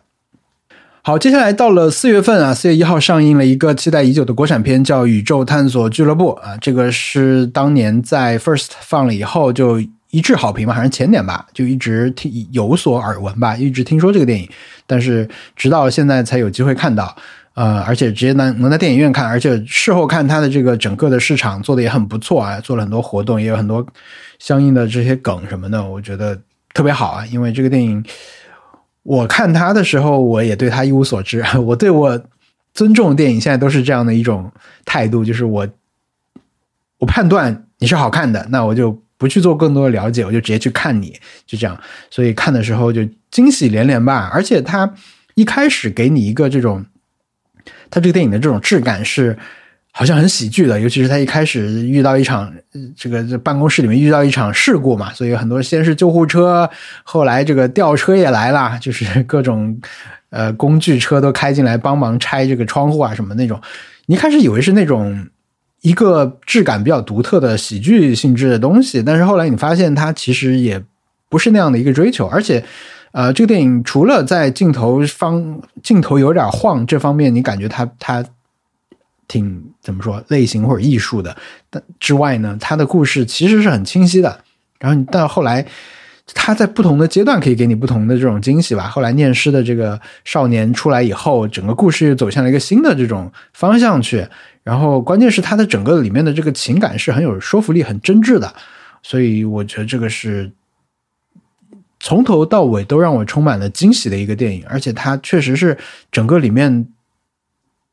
好，接下来到了四月份啊，四月一号上映了一个期待已久的国产片，叫《宇宙探索俱乐部》啊，这个是当年在 First 放了以后就。一致好评嘛，好像前年吧，就一直听有所耳闻吧，一直听说这个电影，但是直到现在才有机会看到，呃，而且直接能能在电影院看，而且事后看它的这个整个的市场做的也很不错啊，做了很多活动，也有很多相应的这些梗什么的，我觉得特别好啊。因为这个电影，我看它的时候，我也对它一无所知，我对我尊重电影现在都是这样的一种态度，就是我我判断你是好看的，那我就。不去做更多的了解，我就直接去看你，就这样。所以看的时候就惊喜连连吧。而且他一开始给你一个这种，他这个电影的这种质感是好像很喜剧的。尤其是他一开始遇到一场这个这办公室里面遇到一场事故嘛，所以很多先是救护车，后来这个吊车也来了，就是各种呃工具车都开进来帮忙拆这个窗户啊什么那种。你一开始以为是那种。一个质感比较独特的喜剧性质的东西，但是后来你发现它其实也不是那样的一个追求，而且，呃，这个电影除了在镜头方镜头有点晃这方面，你感觉它它挺怎么说类型或者艺术的，但之外呢，它的故事其实是很清晰的。然后你到后来，他在不同的阶段可以给你不同的这种惊喜吧。后来念诗的这个少年出来以后，整个故事又走向了一个新的这种方向去。然后，关键是他的整个里面的这个情感是很有说服力、很真挚的，所以我觉得这个是从头到尾都让我充满了惊喜的一个电影。而且它确实是整个里面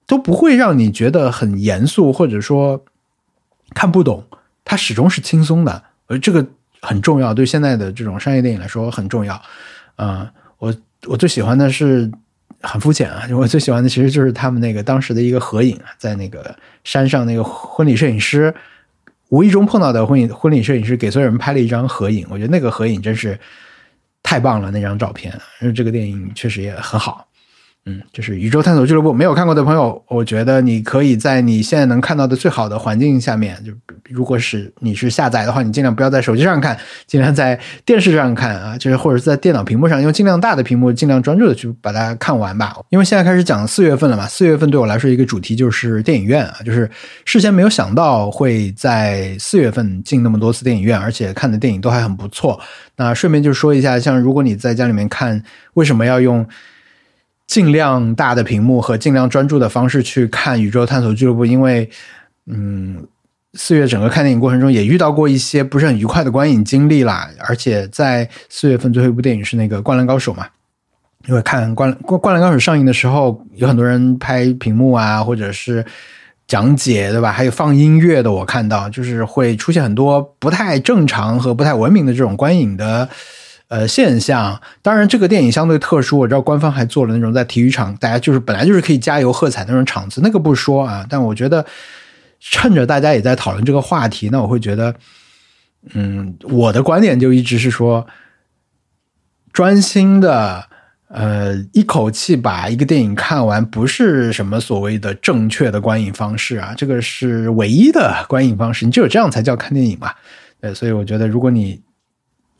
都不会让你觉得很严肃，或者说看不懂，它始终是轻松的。而这个很重要，对现在的这种商业电影来说很重要。嗯，我我最喜欢的是。很肤浅啊！我最喜欢的其实就是他们那个当时的一个合影，在那个山上，那个婚礼摄影师无意中碰到的婚礼婚礼摄影师给所有人拍了一张合影，我觉得那个合影真是太棒了，那张照片，因为这个电影确实也很好。嗯，就是宇宙探索俱乐部没有看过的朋友，我觉得你可以在你现在能看到的最好的环境下面，就如果是你是下载的话，你尽量不要在手机上看，尽量在电视上看啊，就是或者是在电脑屏幕上，用尽量大的屏幕，尽量专注的去把它看完吧。因为现在开始讲四月份了嘛，四月份对我来说一个主题就是电影院啊，就是事先没有想到会在四月份进那么多次电影院，而且看的电影都还很不错。那顺便就说一下，像如果你在家里面看，为什么要用？尽量大的屏幕和尽量专注的方式去看《宇宙探索俱乐部》，因为，嗯，四月整个看电影过程中也遇到过一些不是很愉快的观影经历啦。而且在四月份最后一部电影是那个《灌篮高手》嘛，因为看《灌灌灌篮高手》上映的时候，有很多人拍屏幕啊，或者是讲解，对吧？还有放音乐的，我看到就是会出现很多不太正常和不太文明的这种观影的。呃，现象当然，这个电影相对特殊。我知道官方还做了那种在体育场，大家就是本来就是可以加油喝彩那种场子，那个不说啊。但我觉得，趁着大家也在讨论这个话题，那我会觉得，嗯，我的观点就一直是说，专心的，呃，一口气把一个电影看完，不是什么所谓的正确的观影方式啊，这个是唯一的观影方式。你只有这样才叫看电影嘛。对，所以我觉得，如果你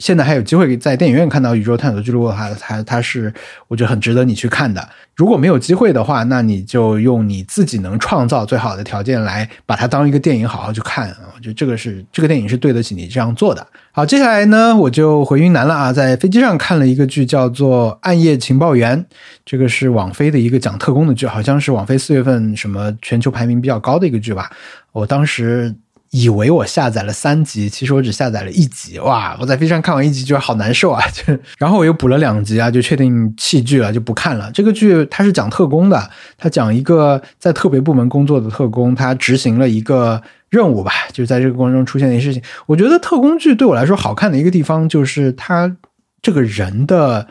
现在还有机会在电影院看到《宇宙探索俱乐部》的话，它它是我觉得很值得你去看的。如果没有机会的话，那你就用你自己能创造最好的条件来把它当一个电影好好去看啊！我觉得这个是这个电影是对得起你这样做的。好，接下来呢，我就回云南了啊，在飞机上看了一个剧，叫做《暗夜情报员》，这个是网飞的一个讲特工的剧，好像是网飞四月份什么全球排名比较高的一个剧吧。我当时。以为我下载了三集，其实我只下载了一集。哇！我在飞上看完一集，觉得好难受啊！就然后我又补了两集啊，就确定弃剧了，就不看了。这个剧它是讲特工的，它讲一个在特别部门工作的特工，他执行了一个任务吧，就是在这个过程中出现的一些事情。我觉得特工剧对我来说好看的一个地方，就是他这个人的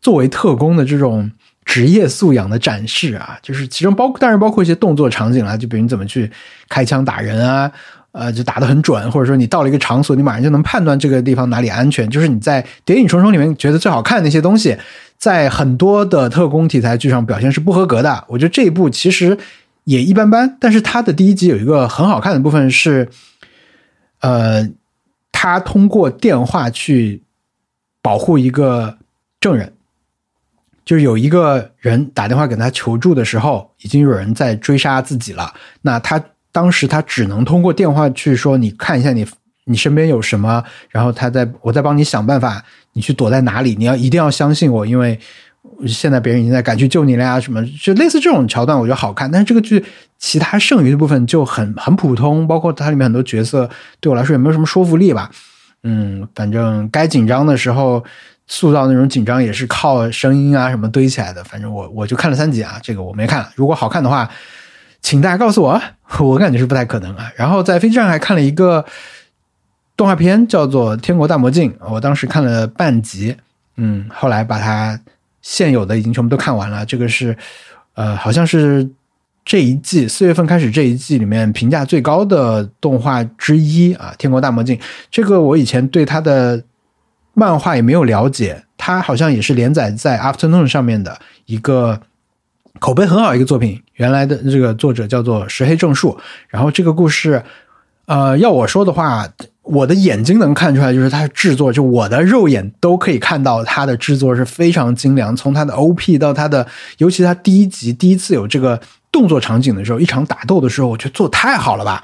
作为特工的这种职业素养的展示啊，就是其中包当然包括一些动作场景啦，就比如你怎么去开枪打人啊。呃，就打得很准，或者说你到了一个场所，你马上就能判断这个地方哪里安全。就是你在《谍影重重》里面觉得最好看的那些东西，在很多的特工题材剧上表现是不合格的。我觉得这一部其实也一般般，但是它的第一集有一个很好看的部分是，呃，他通过电话去保护一个证人，就是有一个人打电话给他求助的时候，已经有人在追杀自己了，那他。当时他只能通过电话去说：“你看一下你你身边有什么，然后他在我在帮你想办法，你去躲在哪里？你要一定要相信我，因为现在别人已经在赶去救你了呀，什么就类似这种桥段，我觉得好看。但是这个剧其他剩余的部分就很 很普通，包括它里面很多角色对我来说也没有什么说服力吧。嗯，反正该紧张的时候塑造那种紧张也是靠声音啊什么堆起来的。反正我我就看了三集啊，这个我没看。如果好看的话。”请大家告诉我，我感觉是不太可能啊。然后在飞机上还看了一个动画片，叫做《天国大魔镜》，我当时看了半集，嗯，后来把它现有的已经全部都看完了。这个是呃，好像是这一季四月份开始这一季里面评价最高的动画之一啊，《天国大魔镜》。这个我以前对它的漫画也没有了解，它好像也是连载在 Afternoon 上面的一个。口碑很好一个作品，原来的这个作者叫做石黑正树。然后这个故事，呃，要我说的话，我的眼睛能看出来，就是它制作，就我的肉眼都可以看到它的制作是非常精良。从它的 OP 到它的，尤其它第一集第一次有这个动作场景的时候，一场打斗的时候，我觉得做太好了吧？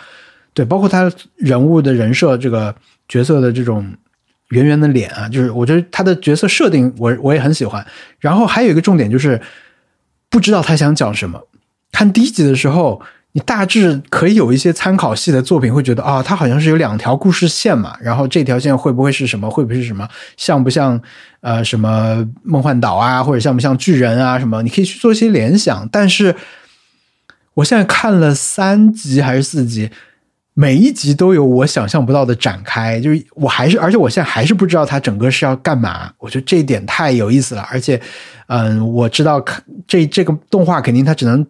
对，包括他人物的人设，这个角色的这种圆圆的脸啊，就是我觉得他的角色设定，我我也很喜欢。然后还有一个重点就是。不知道他想讲什么。看第一集的时候，你大致可以有一些参考系的作品，会觉得啊，他好像是有两条故事线嘛。然后这条线会不会是什么？会不会是什么？像不像呃什么梦幻岛啊，或者像不像巨人啊什么？你可以去做一些联想。但是我现在看了三集还是四集。每一集都有我想象不到的展开，就是我还是，而且我现在还是不知道它整个是要干嘛。我觉得这一点太有意思了，而且，嗯，我知道看这这个动画肯定它只能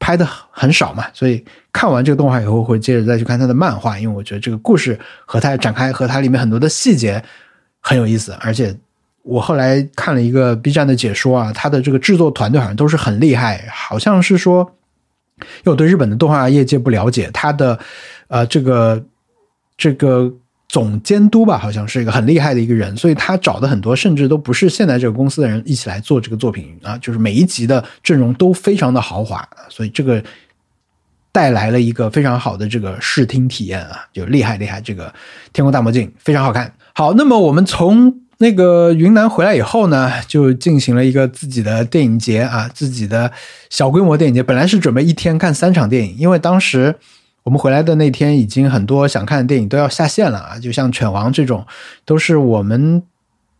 拍的很少嘛，所以看完这个动画以后会接着再去看它的漫画，因为我觉得这个故事和它展开和它里面很多的细节很有意思。而且我后来看了一个 B 站的解说啊，它的这个制作团队好像都是很厉害，好像是说，因为我对日本的动画业界不了解，它的。呃，这个这个总监督吧，好像是一个很厉害的一个人，所以他找的很多甚至都不是现在这个公司的人一起来做这个作品啊，就是每一集的阵容都非常的豪华，所以这个带来了一个非常好的这个视听体验啊，就厉害厉害，这个《天空大魔镜》非常好看。好，那么我们从那个云南回来以后呢，就进行了一个自己的电影节啊，自己的小规模电影节。本来是准备一天看三场电影，因为当时。我们回来的那天，已经很多想看的电影都要下线了啊！就像《犬王》这种，都是我们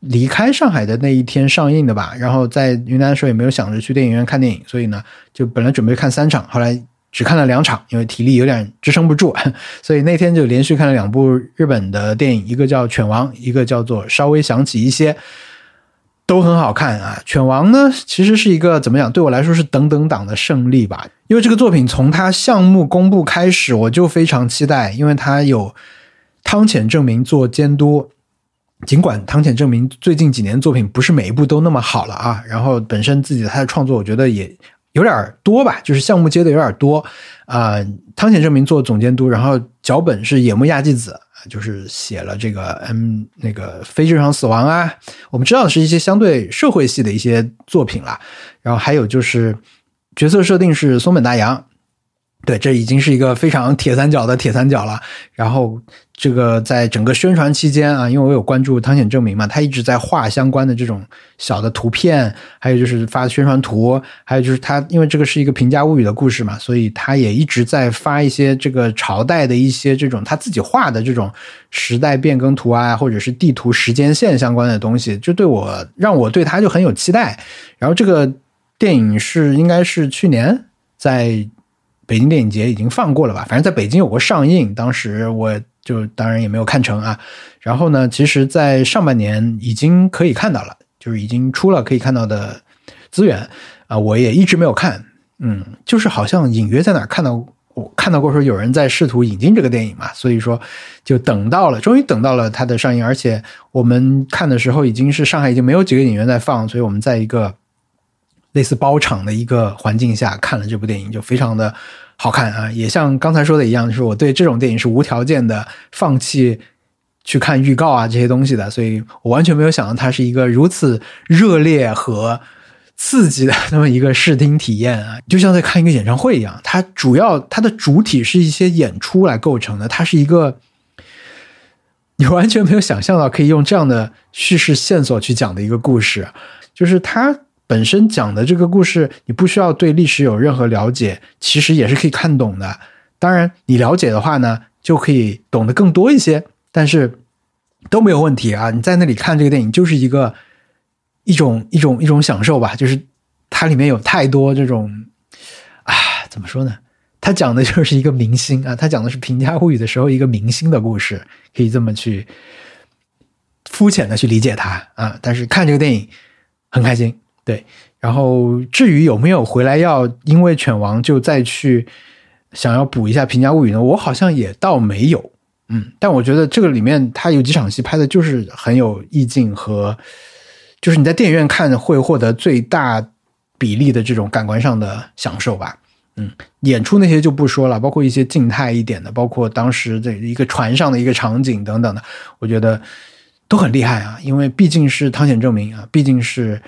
离开上海的那一天上映的吧。然后在云南的时候也没有想着去电影院看电影，所以呢，就本来准备看三场，后来只看了两场，因为体力有点支撑不住，所以那天就连续看了两部日本的电影，一个叫《犬王》，一个叫做《稍微想起一些》。都很好看啊！犬王呢，其实是一个怎么讲？对我来说是等等党的胜利吧。因为这个作品从它项目公布开始，我就非常期待，因为它有汤浅证明做监督。尽管汤浅证明最近几年作品不是每一部都那么好了啊，然后本身自己他的创作，我觉得也有点多吧，就是项目接的有点多啊。汤显证明做总监督，然后脚本是野木亚纪子，就是写了这个嗯那个非正常死亡啊，我们知道的是一些相对社会系的一些作品啦。然后还有就是角色设定是松本大洋。对，这已经是一个非常铁三角的铁三角了。然后，这个在整个宣传期间啊，因为我有关注汤显证明嘛，他一直在画相关的这种小的图片，还有就是发宣传图，还有就是他因为这个是一个平价物语的故事嘛，所以他也一直在发一些这个朝代的一些这种他自己画的这种时代变更图啊，或者是地图时间线相关的东西，就对我让我对他就很有期待。然后这个电影是应该是去年在。北京电影节已经放过了吧？反正在北京有过上映，当时我就当然也没有看成啊。然后呢，其实，在上半年已经可以看到了，就是已经出了可以看到的资源啊。我也一直没有看，嗯，就是好像隐约在哪看到我看到过说有人在试图引进这个电影嘛，所以说就等到了，终于等到了它的上映。而且我们看的时候已经是上海已经没有几个影院在放，所以我们在一个。类似包场的一个环境下看了这部电影，就非常的好看啊！也像刚才说的一样，就是我对这种电影是无条件的放弃去看预告啊这些东西的，所以我完全没有想到它是一个如此热烈和刺激的那么一个视听体验啊！就像在看一个演唱会一样，它主要它的主体是一些演出来构成的，它是一个你完全没有想象到可以用这样的叙事线索去讲的一个故事，就是它。本身讲的这个故事，你不需要对历史有任何了解，其实也是可以看懂的。当然，你了解的话呢，就可以懂得更多一些，但是都没有问题啊！你在那里看这个电影，就是一个一种一种一种享受吧。就是它里面有太多这种啊，怎么说呢？它讲的就是一个明星啊，它讲的是《平家物语》的时候一个明星的故事，可以这么去肤浅的去理解它啊。但是看这个电影很开心。对，然后至于有没有回来要因为犬王就再去想要补一下《平家物语》呢？我好像也倒没有，嗯，但我觉得这个里面他有几场戏拍的就是很有意境和，就是你在电影院看会获得最大比例的这种感官上的享受吧，嗯，演出那些就不说了，包括一些静态一点的，包括当时的一个船上的一个场景等等的，我觉得都很厉害啊，因为毕竟是汤显证明啊，毕竟是。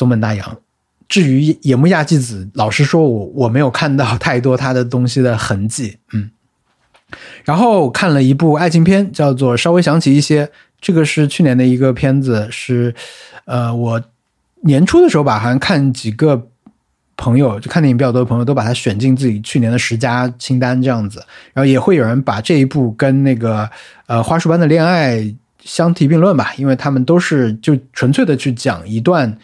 松本大洋，至于野木亚纪子，老实说，我我没有看到太多他的东西的痕迹，嗯。然后看了一部爱情片，叫做《稍微想起一些》，这个是去年的一个片子，是呃，我年初的时候吧，好像看几个朋友，就看电影比较多的朋友，都把它选进自己去年的十佳清单这样子。然后也会有人把这一部跟那个呃《花束般的恋爱》相提并论吧，因为他们都是就纯粹的去讲一段。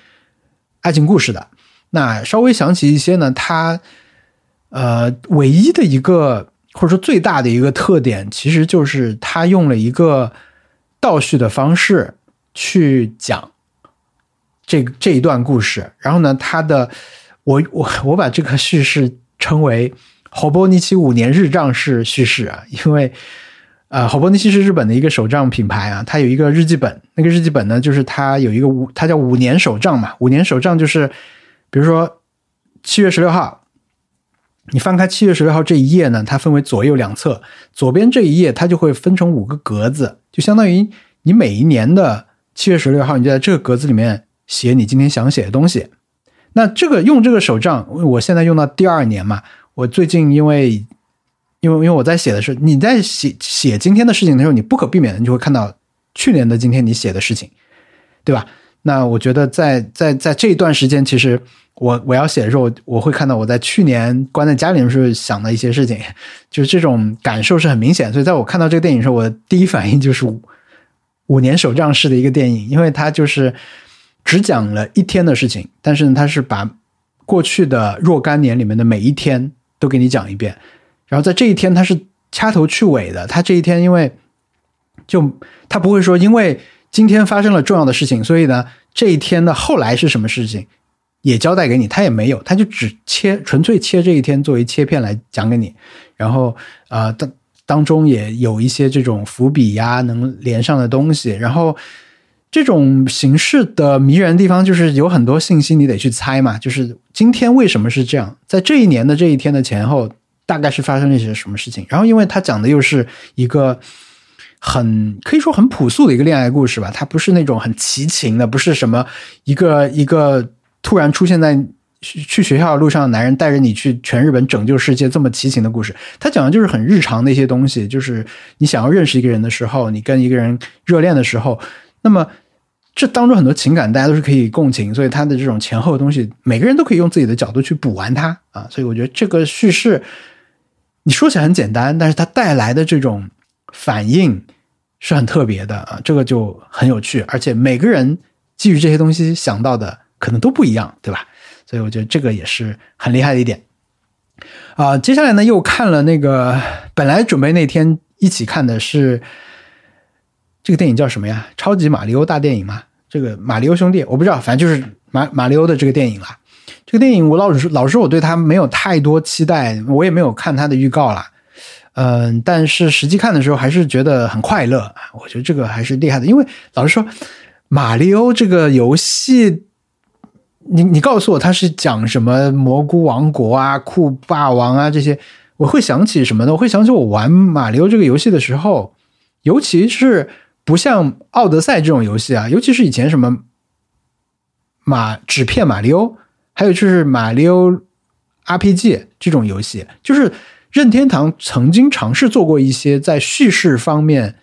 爱情故事的，那稍微想起一些呢，它呃，唯一的一个或者说最大的一个特点，其实就是他用了一个倒叙的方式去讲这这一段故事。然后呢，他的我我我把这个叙事称为“侯波尼奇五年日账式叙事”啊，因为。呃，好波尼西是日本的一个手账品牌啊，它有一个日记本，那个日记本呢，就是它有一个五，它叫五年手账嘛。五年手账就是，比如说七月十六号，你翻开七月十六号这一页呢，它分为左右两侧，左边这一页它就会分成五个格子，就相当于你每一年的七月十六号，你就在这个格子里面写你今天想写的东西。那这个用这个手账，我现在用到第二年嘛，我最近因为。因为因为我在写的是你在写写今天的事情的时候，你不可避免的你就会看到去年的今天你写的事情，对吧？那我觉得在在在这一段时间，其实我我要写的时候，我会看到我在去年关在家里的时候想的一些事情，就是这种感受是很明显。所以在我看到这个电影的时候，我第一反应就是五年手账式的一个电影，因为它就是只讲了一天的事情，但是呢，它是把过去的若干年里面的每一天都给你讲一遍。然后在这一天，他是掐头去尾的。他这一天，因为就他不会说，因为今天发生了重要的事情，所以呢，这一天的后来是什么事情也交代给你。他也没有，他就只切纯粹切这一天作为切片来讲给你。然后啊，当当中也有一些这种伏笔呀，能连上的东西。然后这种形式的迷人地方就是有很多信息你得去猜嘛，就是今天为什么是这样，在这一年的这一天的前后，大概是发生了一些什么事情。然后，因为他讲的又是一个很可以说很朴素的一个恋爱故事吧，它不是那种很奇情的，不是什么一个一个突然出现在去学校路上的男人带着你去全日本拯救世界这么奇情的故事。他讲的就是很日常的一些东西，就是你想要认识一个人的时候，你跟一个人热恋的时候，那么。这当中很多情感，大家都是可以共情，所以他的这种前后的东西，每个人都可以用自己的角度去补完它啊。所以我觉得这个叙事，你说起来很简单，但是它带来的这种反应是很特别的啊，这个就很有趣。而且每个人基于这些东西想到的可能都不一样，对吧？所以我觉得这个也是很厉害的一点啊。接下来呢，又看了那个本来准备那天一起看的是。这个电影叫什么呀？超级马里奥大电影吗？这个马里奥兄弟，我不知道，反正就是马马里奥的这个电影啦。这个电影我老实，老实，我对他没有太多期待，我也没有看他的预告啦。嗯，但是实际看的时候还是觉得很快乐。我觉得这个还是厉害的，因为老实说，马里奥这个游戏，你你告诉我他是讲什么蘑菇王国啊、酷霸王啊这些，我会想起什么呢？我会想起我玩马里奥这个游戏的时候，尤其是。不像奥德赛这种游戏啊，尤其是以前什么马纸片马里奥，还有就是马里奥 RPG 这种游戏，就是任天堂曾经尝试做过一些在叙事方面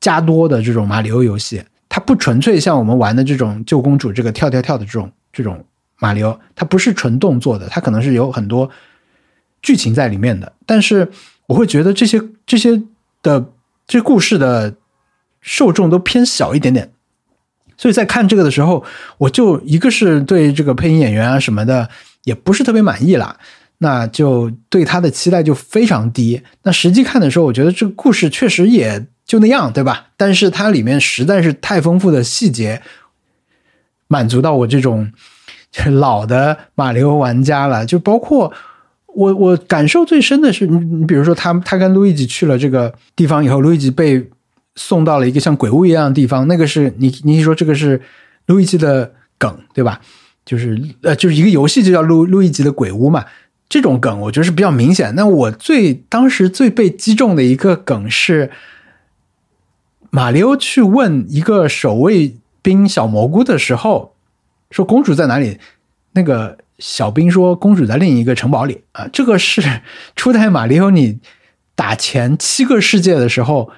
加多的这种马里奥游戏。它不纯粹像我们玩的这种救公主这个跳跳跳的这种这种马里奥，它不是纯动作的，它可能是有很多剧情在里面的。但是我会觉得这些这些的这故事的。受众都偏小一点点，所以在看这个的时候，我就一个是对这个配音演员啊什么的也不是特别满意啦，那就对他的期待就非常低。那实际看的时候，我觉得这个故事确实也就那样，对吧？但是它里面实在是太丰富的细节，满足到我这种老的马里奥玩家了。就包括我，我感受最深的是，你比如说他他跟路易吉去了这个地方以后，路易吉被。送到了一个像鬼屋一样的地方，那个是你你说这个是路易吉的梗对吧？就是呃，就是一个游戏就叫路路易吉的鬼屋嘛。这种梗我觉得是比较明显。那我最当时最被击中的一个梗是，马里奥去问一个守卫兵小蘑菇的时候，说公主在哪里？那个小兵说公主在另一个城堡里啊。这个是 初代马里奥你打前七个世界的时候。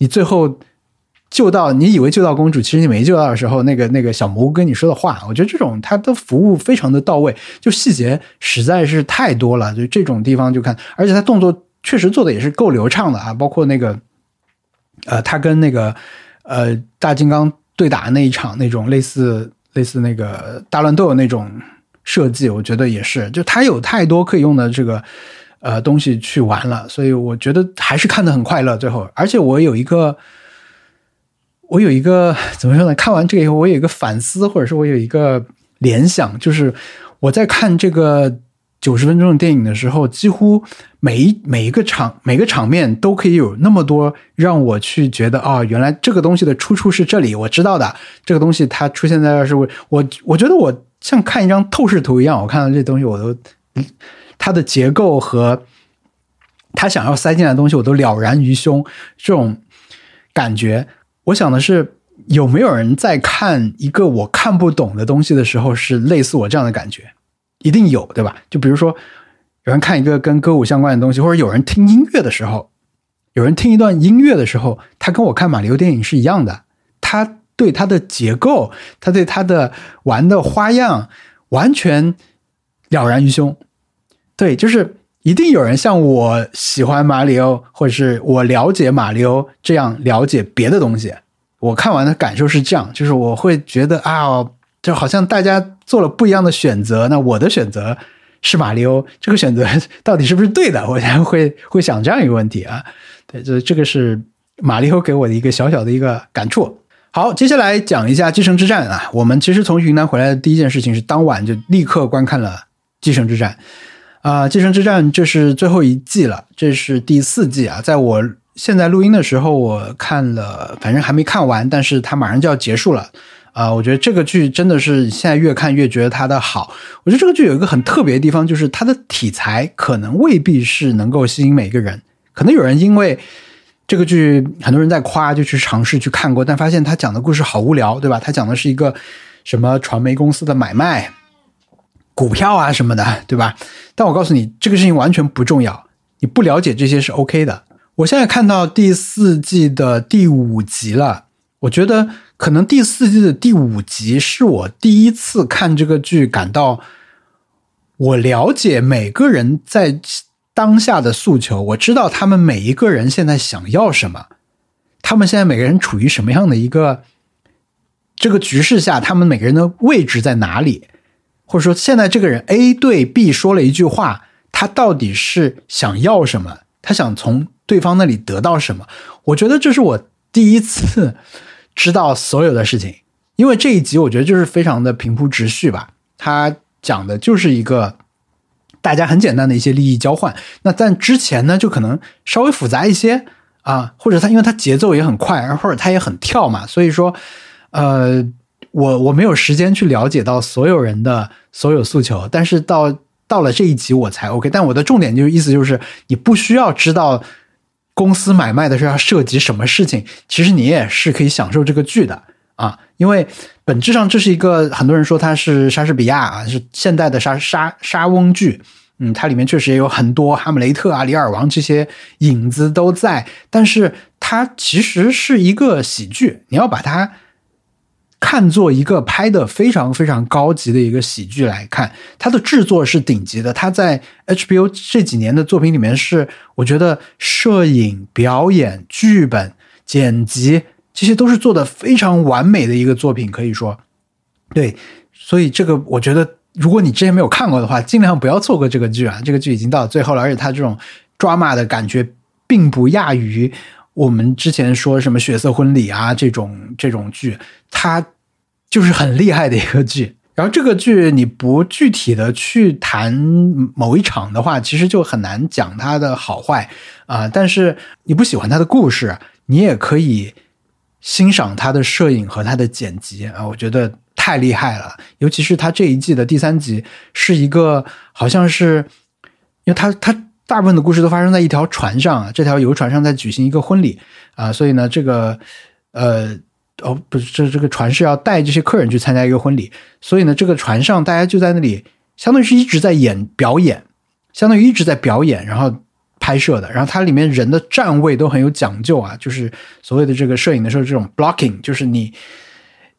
你最后救到你以为救到公主，其实你没救到的时候，那个那个小蘑菇跟你说的话，我觉得这种他的服务非常的到位，就细节实在是太多了，就这种地方就看，而且他动作确实做的也是够流畅的啊，包括那个呃，他跟那个呃大金刚对打那一场那种类似类似那个大乱斗那种设计，我觉得也是，就他有太多可以用的这个。呃，东西去玩了，所以我觉得还是看得很快乐。最后，而且我有一个，我有一个怎么说呢？看完这个以后，我有一个反思，或者是我有一个联想，就是我在看这个九十分钟的电影的时候，几乎每一每一个场每个场面都可以有那么多让我去觉得啊，原来这个东西的出处是这里，我知道的。这个东西它出现在这是我我我觉得我像看一张透视图一样，我看到这东西我都。它的结构和他想要塞进来的东西，我都了然于胸。这种感觉，我想的是，有没有人在看一个我看不懂的东西的时候，是类似我这样的感觉？一定有，对吧？就比如说，有人看一个跟歌舞相关的东西，或者有人听音乐的时候，有人听一段音乐的时候，他跟我看马里奥电影是一样的。他对他的结构，他对他的玩的花样，完全了然于胸。对，就是一定有人像我喜欢马里奥，或者是我了解马里奥这样了解别的东西。我看完的感受是这样，就是我会觉得啊，就好像大家做了不一样的选择，那我的选择是马里奥，这个选择 到底是不是对的？我现在会会想这样一个问题啊。对，这这个是马里奥给我的一个小小的一个感触。好，接下来讲一下《继承之战》啊。我们其实从云南回来的第一件事情是当晚就立刻观看了《继承之战》。啊，继承之战这是最后一季了，这是第四季啊。在我现在录音的时候，我看了，反正还没看完，但是它马上就要结束了。啊，我觉得这个剧真的是现在越看越觉得它的好。我觉得这个剧有一个很特别的地方，就是它的题材可能未必是能够吸引每个人。可能有人因为这个剧很多人在夸，就去尝试去看过，但发现他讲的故事好无聊，对吧？他讲的是一个什么传媒公司的买卖、股票啊什么的，对吧？但我告诉你，这个事情完全不重要，你不了解这些是 OK 的。我现在看到第四季的第五集了，我觉得。可能第四季的第五集是我第一次看这个剧，感到我了解每个人在当下的诉求，我知道他们每一个人现在想要什么，他们现在每个人处于什么样的一个这个局势下，他们每个人的位置在哪里，或者说现在这个人 A 对 B 说了一句话，他到底是想要什么？他想从对方那里得到什么？我觉得这是我第一次。知道所有的事情，因为这一集我觉得就是非常的平铺直叙吧。他讲的就是一个大家很简单的一些利益交换。那但之前呢，就可能稍微复杂一些啊，或者他因为他节奏也很快，或者他也很跳嘛，所以说，呃，我我没有时间去了解到所有人的所有诉求。但是到到了这一集我才 OK。但我的重点就是意思就是，你不需要知道。公司买卖的时候要涉及什么事情？其实你也是可以享受这个剧的啊，因为本质上这是一个很多人说它是莎士比亚啊，是现代的莎莎莎翁剧。嗯，它里面确实也有很多哈姆雷特啊、李尔王这些影子都在，但是它其实是一个喜剧，你要把它。看作一个拍的非常非常高级的一个喜剧来看，它的制作是顶级的。它在 HBO 这几年的作品里面是，我觉得摄影、表演、剧本、剪辑这些都是做的非常完美的一个作品，可以说，对。所以这个我觉得，如果你之前没有看过的话，尽量不要错过这个剧啊！这个剧已经到最后了，而且它这种 drama 的感觉并不亚于。我们之前说什么血色婚礼啊，这种这种剧，它就是很厉害的一个剧。然后这个剧你不具体的去谈某一场的话，其实就很难讲它的好坏啊。但是你不喜欢它的故事，你也可以欣赏它的摄影和它的剪辑啊，我觉得太厉害了。尤其是它这一季的第三集，是一个好像是，因为它它。大部分的故事都发生在一条船上啊，这条游船上在举行一个婚礼啊，所以呢，这个呃哦不是这这个船是要带这些客人去参加一个婚礼，所以呢，这个船上大家就在那里，相当于是一直在演表演，相当于一直在表演，然后拍摄的，然后它里面人的站位都很有讲究啊，就是所谓的这个摄影的时候这种 blocking，就是你。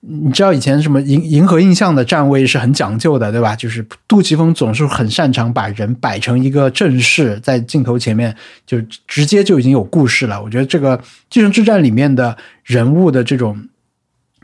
你知道以前什么银银河印象的站位是很讲究的，对吧？就是杜琪峰总是很擅长把人摆成一个阵势，在镜头前面就直接就已经有故事了。我觉得这个《继承之战》里面的人物的这种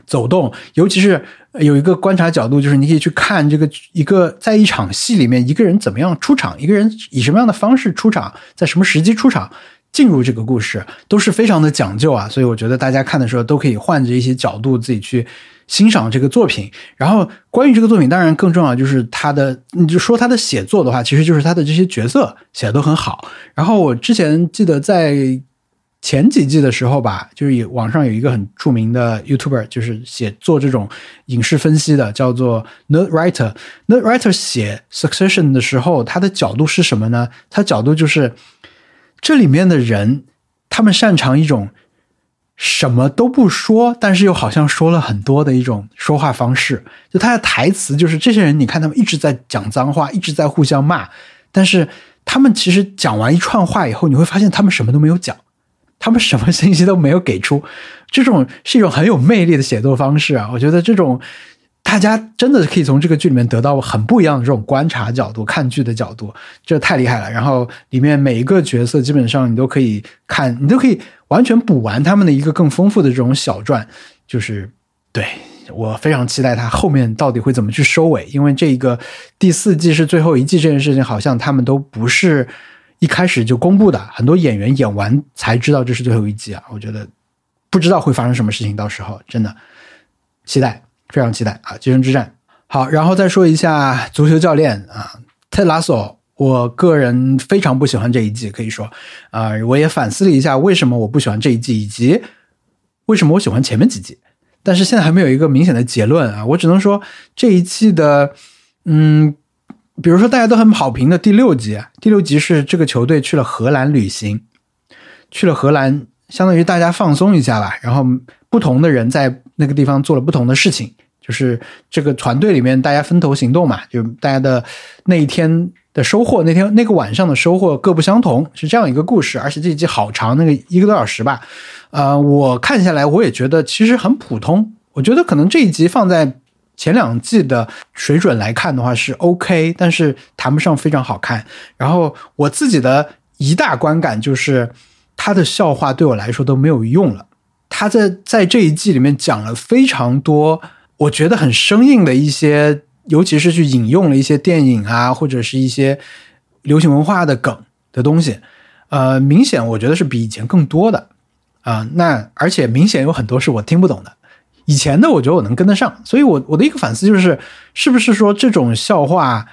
走动，尤其是有一个观察角度，就是你可以去看这个一个在一场戏里面一个人怎么样出场，一个人以什么样的方式出场，在什么时机出场。进入这个故事都是非常的讲究啊，所以我觉得大家看的时候都可以换着一些角度自己去欣赏这个作品。然后关于这个作品，当然更重要就是他的，你就说他的写作的话，其实就是他的这些角色写的都很好。然后我之前记得在前几季的时候吧，就是有网上有一个很著名的 YouTuber，就是写做这种影视分析的，叫做 Nerd Writer。Nerd Writer 写 Succession 的时候，他的角度是什么呢？他角度就是。这里面的人，他们擅长一种什么都不说，但是又好像说了很多的一种说话方式。就他的台词，就是这些人，你看他们一直在讲脏话，一直在互相骂，但是他们其实讲完一串话以后，你会发现他们什么都没有讲，他们什么信息都没有给出。这种是一种很有魅力的写作方式啊！我觉得这种。大家真的可以从这个剧里面得到很不一样的这种观察角度、看剧的角度，这太厉害了。然后里面每一个角色，基本上你都可以看，你都可以完全补完他们的一个更丰富的这种小传。就是对我非常期待他后面到底会怎么去收尾，因为这一个第四季是最后一季这件事情，好像他们都不是一开始就公布的，很多演员演完才知道这是最后一季啊。我觉得不知道会发生什么事情，到时候真的期待。非常期待啊！决胜之战好，然后再说一下足球教练啊，泰拉索。我个人非常不喜欢这一季，可以说，啊，我也反思了一下为什么我不喜欢这一季，以及为什么我喜欢前面几季，但是现在还没有一个明显的结论啊。我只能说这一季的，嗯，比如说大家都很好评的第六集，第六集是这个球队去了荷兰旅行，去了荷兰，相当于大家放松一下吧，然后不同的人在那个地方做了不同的事情，就是这个团队里面大家分头行动嘛，就大家的那一天。的收获那天那个晚上的收获各不相同，是这样一个故事，而且这一集好长，那个一个多小时吧。呃，我看下来我也觉得其实很普通。我觉得可能这一集放在前两季的水准来看的话是 OK，但是谈不上非常好看。然后我自己的一大观感就是他的笑话对我来说都没有用了。他在在这一季里面讲了非常多我觉得很生硬的一些。尤其是去引用了一些电影啊，或者是一些流行文化的梗的东西，呃，明显我觉得是比以前更多的啊。那而且明显有很多是我听不懂的，以前的我觉得我能跟得上。所以，我我的一个反思就是，是不是说这种笑话，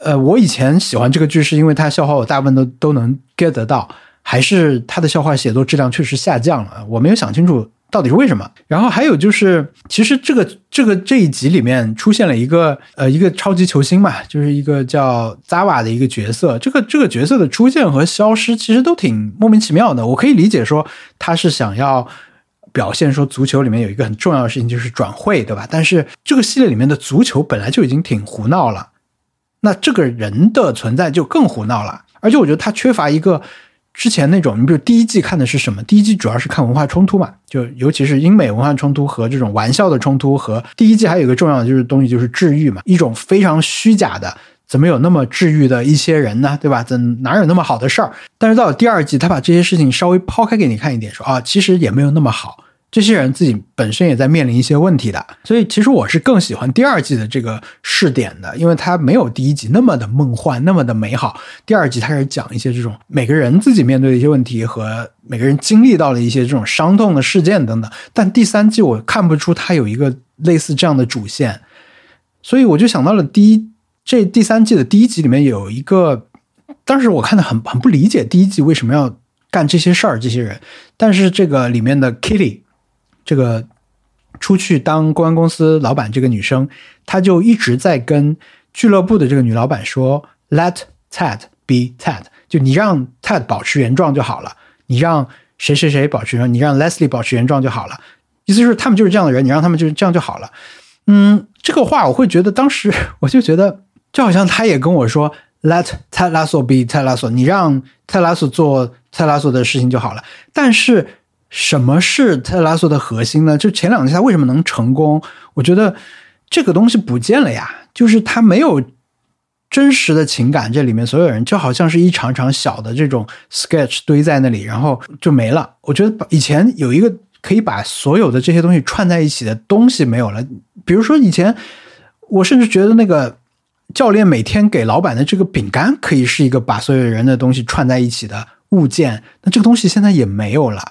呃，我以前喜欢这个剧是因为它笑话我大部分都都能 get 得到，还是他的笑话写作质量确实下降了？我没有想清楚。到底是为什么？然后还有就是，其实这个这个这一集里面出现了一个呃一个超级球星嘛，就是一个叫 Zava 的一个角色。这个这个角色的出现和消失其实都挺莫名其妙的。我可以理解说他是想要表现说足球里面有一个很重要的事情就是转会，对吧？但是这个系列里面的足球本来就已经挺胡闹了，那这个人的存在就更胡闹了。而且我觉得他缺乏一个。之前那种，你比如第一季看的是什么？第一季主要是看文化冲突嘛，就尤其是英美文化冲突和这种玩笑的冲突。和第一季还有一个重要的就是东西，就是治愈嘛，一种非常虚假的，怎么有那么治愈的一些人呢？对吧？怎哪有那么好的事儿？但是到了第二季，他把这些事情稍微抛开给你看一点，说啊，其实也没有那么好。这些人自己本身也在面临一些问题的，所以其实我是更喜欢第二季的这个试点的，因为它没有第一集那么的梦幻，那么的美好。第二集它开始讲一些这种每个人自己面对的一些问题和每个人经历到了一些这种伤痛的事件等等。但第三季我看不出它有一个类似这样的主线，所以我就想到了第一这第三季的第一集里面有一个，当时我看的很很不理解第一季为什么要干这些事儿，这些人，但是这个里面的 Kitty。这个出去当公关公司老板这个女生，她就一直在跟俱乐部的这个女老板说：“Let Ted be Ted，就你让 Ted 保持原状就好了，你让谁谁谁保持原状，你让 Leslie 保持原状就好了。意思就是他们就是这样的人，你让他们就是这样就好了。嗯，这个话我会觉得当时 我就觉得就好像他也跟我说：Let Ted Lasso be Ted Lasso，你让 Ted Lasso 做 Ted Lasso 的事情就好了。但是。什么是特拉索的核心呢？就前两季他为什么能成功？我觉得这个东西不见了呀，就是他没有真实的情感，这里面所有人就好像是一场场小的这种 sketch 堆在那里，然后就没了。我觉得以前有一个可以把所有的这些东西串在一起的东西没有了，比如说以前我甚至觉得那个教练每天给老板的这个饼干可以是一个把所有人的东西串在一起的物件，那这个东西现在也没有了。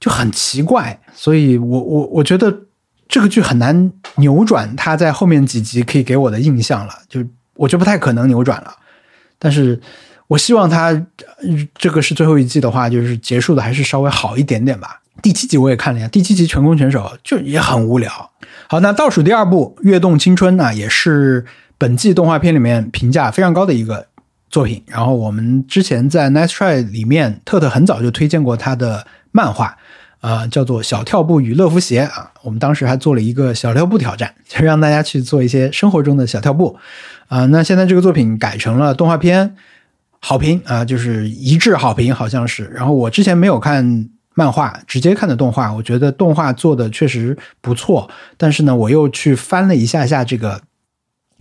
就很奇怪，所以我我我觉得这个剧很难扭转他在后面几集可以给我的印象了，就我觉得不太可能扭转了。但是我希望他这个是最后一季的话，就是结束的还是稍微好一点点吧。第七集我也看了呀，第七集全攻全守就也很无聊。好，那倒数第二部《跃动青春》呢，也是本季动画片里面评价非常高的一个作品。然后我们之前在 Nice Try 里面，特特很早就推荐过他的漫画。啊，叫做小跳步与乐福鞋啊，我们当时还做了一个小跳步挑战，就让大家去做一些生活中的小跳步啊。那现在这个作品改成了动画片，好评啊，就是一致好评，好像是。然后我之前没有看漫画，直接看的动画，我觉得动画做的确实不错。但是呢，我又去翻了一下下这个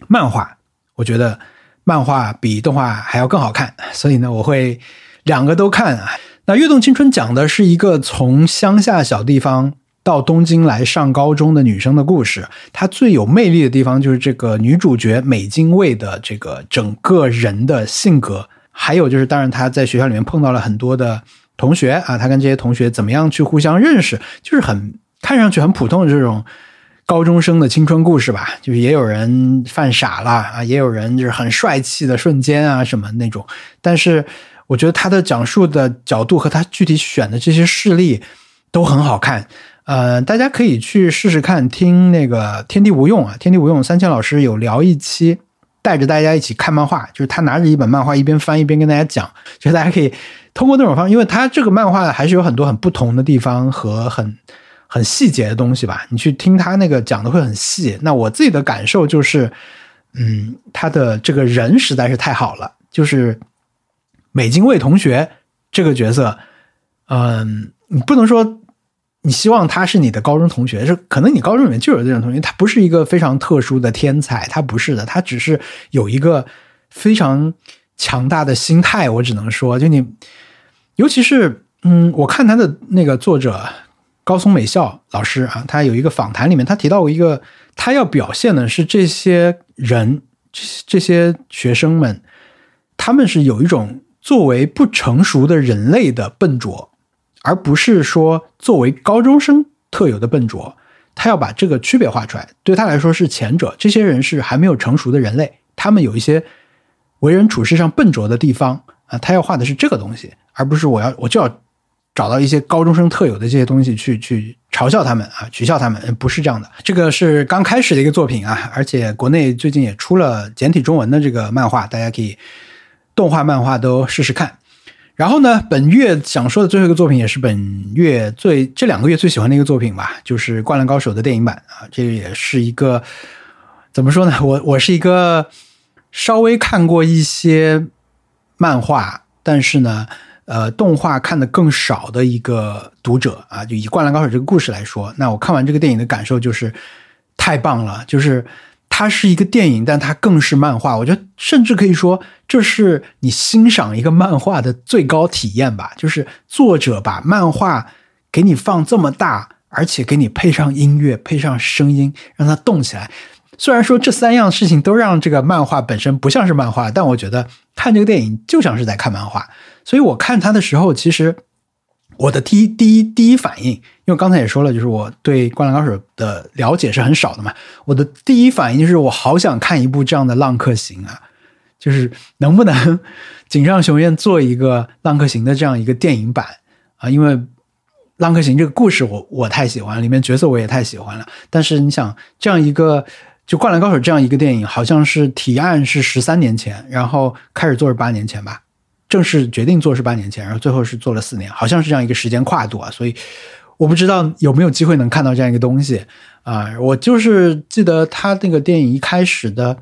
漫画，我觉得漫画比动画还要更好看，所以呢，我会两个都看啊。那《跃动青春》讲的是一个从乡下小地方到东京来上高中的女生的故事。她最有魅力的地方就是这个女主角美津卫的这个整个人的性格，还有就是，当然她在学校里面碰到了很多的同学啊，她跟这些同学怎么样去互相认识，就是很看上去很普通的这种高中生的青春故事吧，就是也有人犯傻了啊，也有人就是很帅气的瞬间啊什么那种。但是我觉得他的讲述的角度和他具体选的这些事例都很好看。呃，大家可以去试试看，听那个天地无用啊，天地无用三千老师有聊一期，带着大家一起看漫画，就是他拿着一本漫画一边翻一边跟大家讲，就是大家可以通过那种方，因为他这个漫画还是有很多很不同的地方和很很细节的东西吧，你去听他那个讲的会很细。那我自己的感受就是，嗯，他的这个人实在是太好了，就是美津卫同学这个角色，嗯，你不能说。你希望他是你的高中同学，是可能你高中里面就有这种同学，他不是一个非常特殊的天才，他不是的，他只是有一个非常强大的心态。我只能说，就你，尤其是嗯，我看他的那个作者高松美孝老师啊，他有一个访谈里面，他提到过一个，他要表现的是这些人，这这些学生们，他们是有一种作为不成熟的人类的笨拙。而不是说作为高中生特有的笨拙，他要把这个区别画出来。对他来说是前者，这些人是还没有成熟的人类，他们有一些为人处事上笨拙的地方啊。他要画的是这个东西，而不是我要我就要找到一些高中生特有的这些东西去去嘲笑他们啊，取笑他们。不是这样的，这个是刚开始的一个作品啊，而且国内最近也出了简体中文的这个漫画，大家可以动画漫画都试试看。然后呢，本月想说的最后一个作品，也是本月最这两个月最喜欢的一个作品吧，就是《灌篮高手》的电影版啊。这个也是一个怎么说呢？我我是一个稍微看过一些漫画，但是呢，呃，动画看的更少的一个读者啊。就以《灌篮高手》这个故事来说，那我看完这个电影的感受就是太棒了，就是。它是一个电影，但它更是漫画。我觉得，甚至可以说，这是你欣赏一个漫画的最高体验吧。就是作者把漫画给你放这么大，而且给你配上音乐、配上声音，让它动起来。虽然说这三样事情都让这个漫画本身不像是漫画，但我觉得看这个电影就像是在看漫画。所以我看它的时候，其实。我的第一第一第一反应，因为刚才也说了，就是我对《灌篮高手》的了解是很少的嘛。我的第一反应就是，我好想看一部这样的《浪客行》啊，就是能不能井上雄彦做一个《浪客行》的这样一个电影版啊？因为《浪客行》这个故事我我太喜欢，里面角色我也太喜欢了。但是你想，这样一个就《灌篮高手》这样一个电影，好像是提案是十三年前，然后开始做是八年前吧。正式决定做是八年前，然后最后是做了四年，好像是这样一个时间跨度啊，所以我不知道有没有机会能看到这样一个东西啊。我就是记得他那个电影一开始的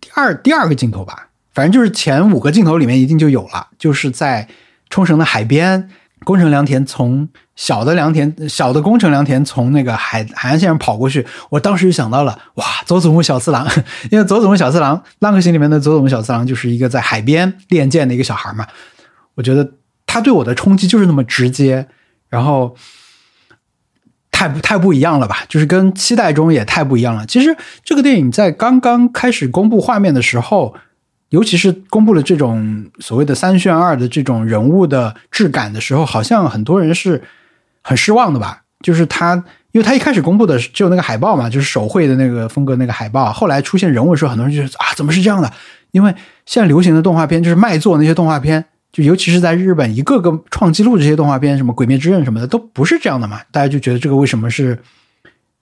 第二第二个镜头吧，反正就是前五个镜头里面一定就有了，就是在冲绳的海边。宫城良田从小的良田，小的工程良田从那个海海岸线上跑过去，我当时就想到了，哇，佐佐木小次郎，因为佐佐木小次郎《浪客行》里面的佐佐木小次郎就是一个在海边练剑的一个小孩嘛，我觉得他对我的冲击就是那么直接，然后太不太不一样了吧，就是跟期待中也太不一样了。其实这个电影在刚刚开始公布画面的时候。尤其是公布了这种所谓的三选二的这种人物的质感的时候，好像很多人是很失望的吧？就是他，因为他一开始公布的只有那个海报嘛，就是手绘的那个风格那个海报。后来出现人物的时候，很多人就觉得啊，怎么是这样的？因为现在流行的动画片就是卖座那些动画片，就尤其是在日本，一个个创纪录这些动画片，什么《鬼灭之刃》什么的，都不是这样的嘛。大家就觉得这个为什么是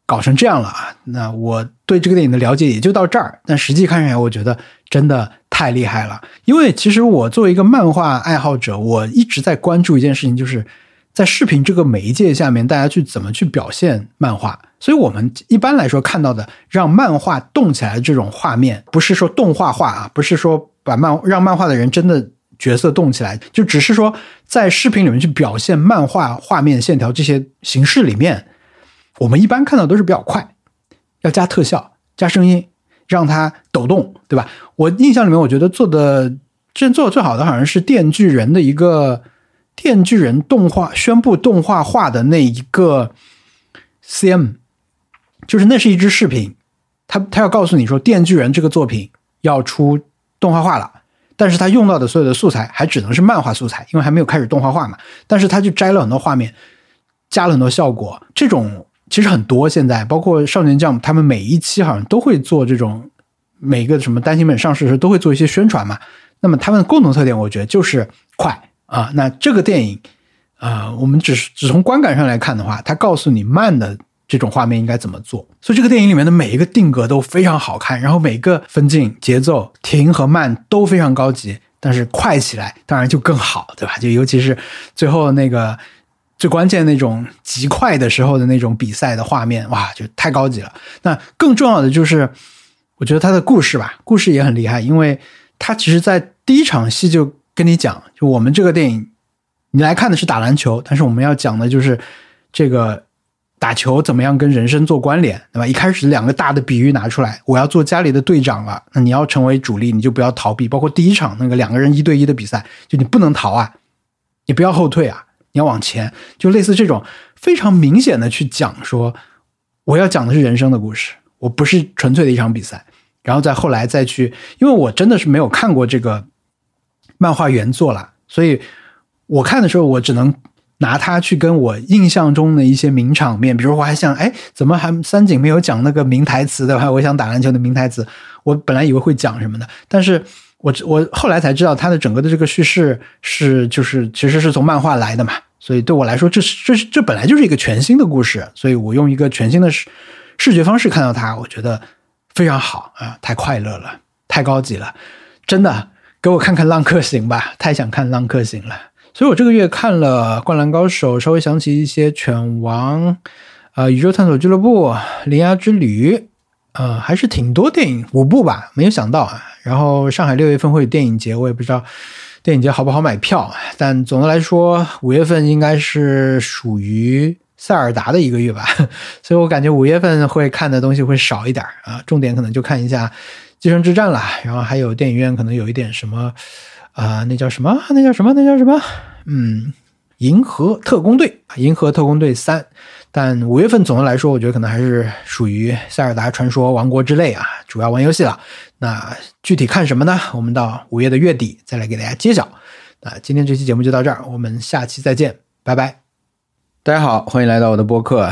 搞成这样了啊？那我对这个电影的了解也就到这儿，但实际看起来，我觉得真的。太厉害了！因为其实我作为一个漫画爱好者，我一直在关注一件事情，就是在视频这个媒介下面，大家去怎么去表现漫画。所以我们一般来说看到的让漫画动起来的这种画面，不是说动画化啊，不是说把漫让漫画的人真的角色动起来，就只是说在视频里面去表现漫画画面线条这些形式里面，我们一般看到都是比较快，要加特效、加声音。让它抖动，对吧？我印象里面，我觉得做的这做的最好的好像是《电锯人》的一个《电锯人》动画宣布动画化的那一个 CM，就是那是一支视频，他他要告诉你说，《电锯人》这个作品要出动画化了，但是他用到的所有的素材还只能是漫画素材，因为还没有开始动画化嘛。但是他就摘了很多画面，加了很多效果，这种。其实很多，现在包括少年将他们每一期好像都会做这种每个什么单行本上市时都会做一些宣传嘛。那么他们的共同特点，我觉得就是快啊。那这个电影啊，我们只是只从观感上来看的话，它告诉你慢的这种画面应该怎么做。所以这个电影里面的每一个定格都非常好看，然后每个分镜、节奏、停和慢都非常高级。但是快起来当然就更好，对吧？就尤其是最后那个最关键那种极快的时候的那种比赛的画面，哇，就太高级了。那更重要的就是，我觉得他的故事吧，故事也很厉害，因为他其实在第一场戏就跟你讲，就我们这个电影，你来看的是打篮球，但是我们要讲的就是这个。打球怎么样跟人生做关联，对吧？一开始两个大的比喻拿出来，我要做家里的队长了，那你要成为主力，你就不要逃避。包括第一场那个两个人一对一的比赛，就你不能逃啊，你不要后退啊，你要往前。就类似这种非常明显的去讲说，我要讲的是人生的故事，我不是纯粹的一场比赛。然后再后来再去，因为我真的是没有看过这个漫画原作了，所以我看的时候我只能。拿它去跟我印象中的一些名场面，比如我还想，哎，怎么还三井没有讲那个名台词的话，我想打篮球的名台词，我本来以为会讲什么的，但是我我后来才知道，它的整个的这个叙事是就是其实是从漫画来的嘛，所以对我来说，这是这是这本来就是一个全新的故事，所以我用一个全新的视视觉方式看到它，我觉得非常好啊，太快乐了，太高级了，真的给我看看《浪客行》吧，太想看《浪客行》了。所以我这个月看了《灌篮高手》，稍微想起一些《犬王》，呃，《宇宙探索俱乐部》《铃芽之旅》，呃，还是挺多电影，五部吧，没有想到啊。然后上海六月份会有电影节，我也不知道电影节好不好买票，但总的来说，五月份应该是属于塞尔达的一个月吧。所以我感觉五月份会看的东西会少一点啊，重点可能就看一下《寄生之战》了，然后还有电影院可能有一点什么。啊，那叫什么？那叫什么？那叫什么？嗯，银河特工队，银河特工队三。但五月份总的来说，我觉得可能还是属于塞尔达传说王国之泪啊，主要玩游戏了。那具体看什么呢？我们到五月的月底再来给大家揭晓。那今天这期节目就到这儿，我们下期再见，拜拜。大家好，欢迎来到我的播客。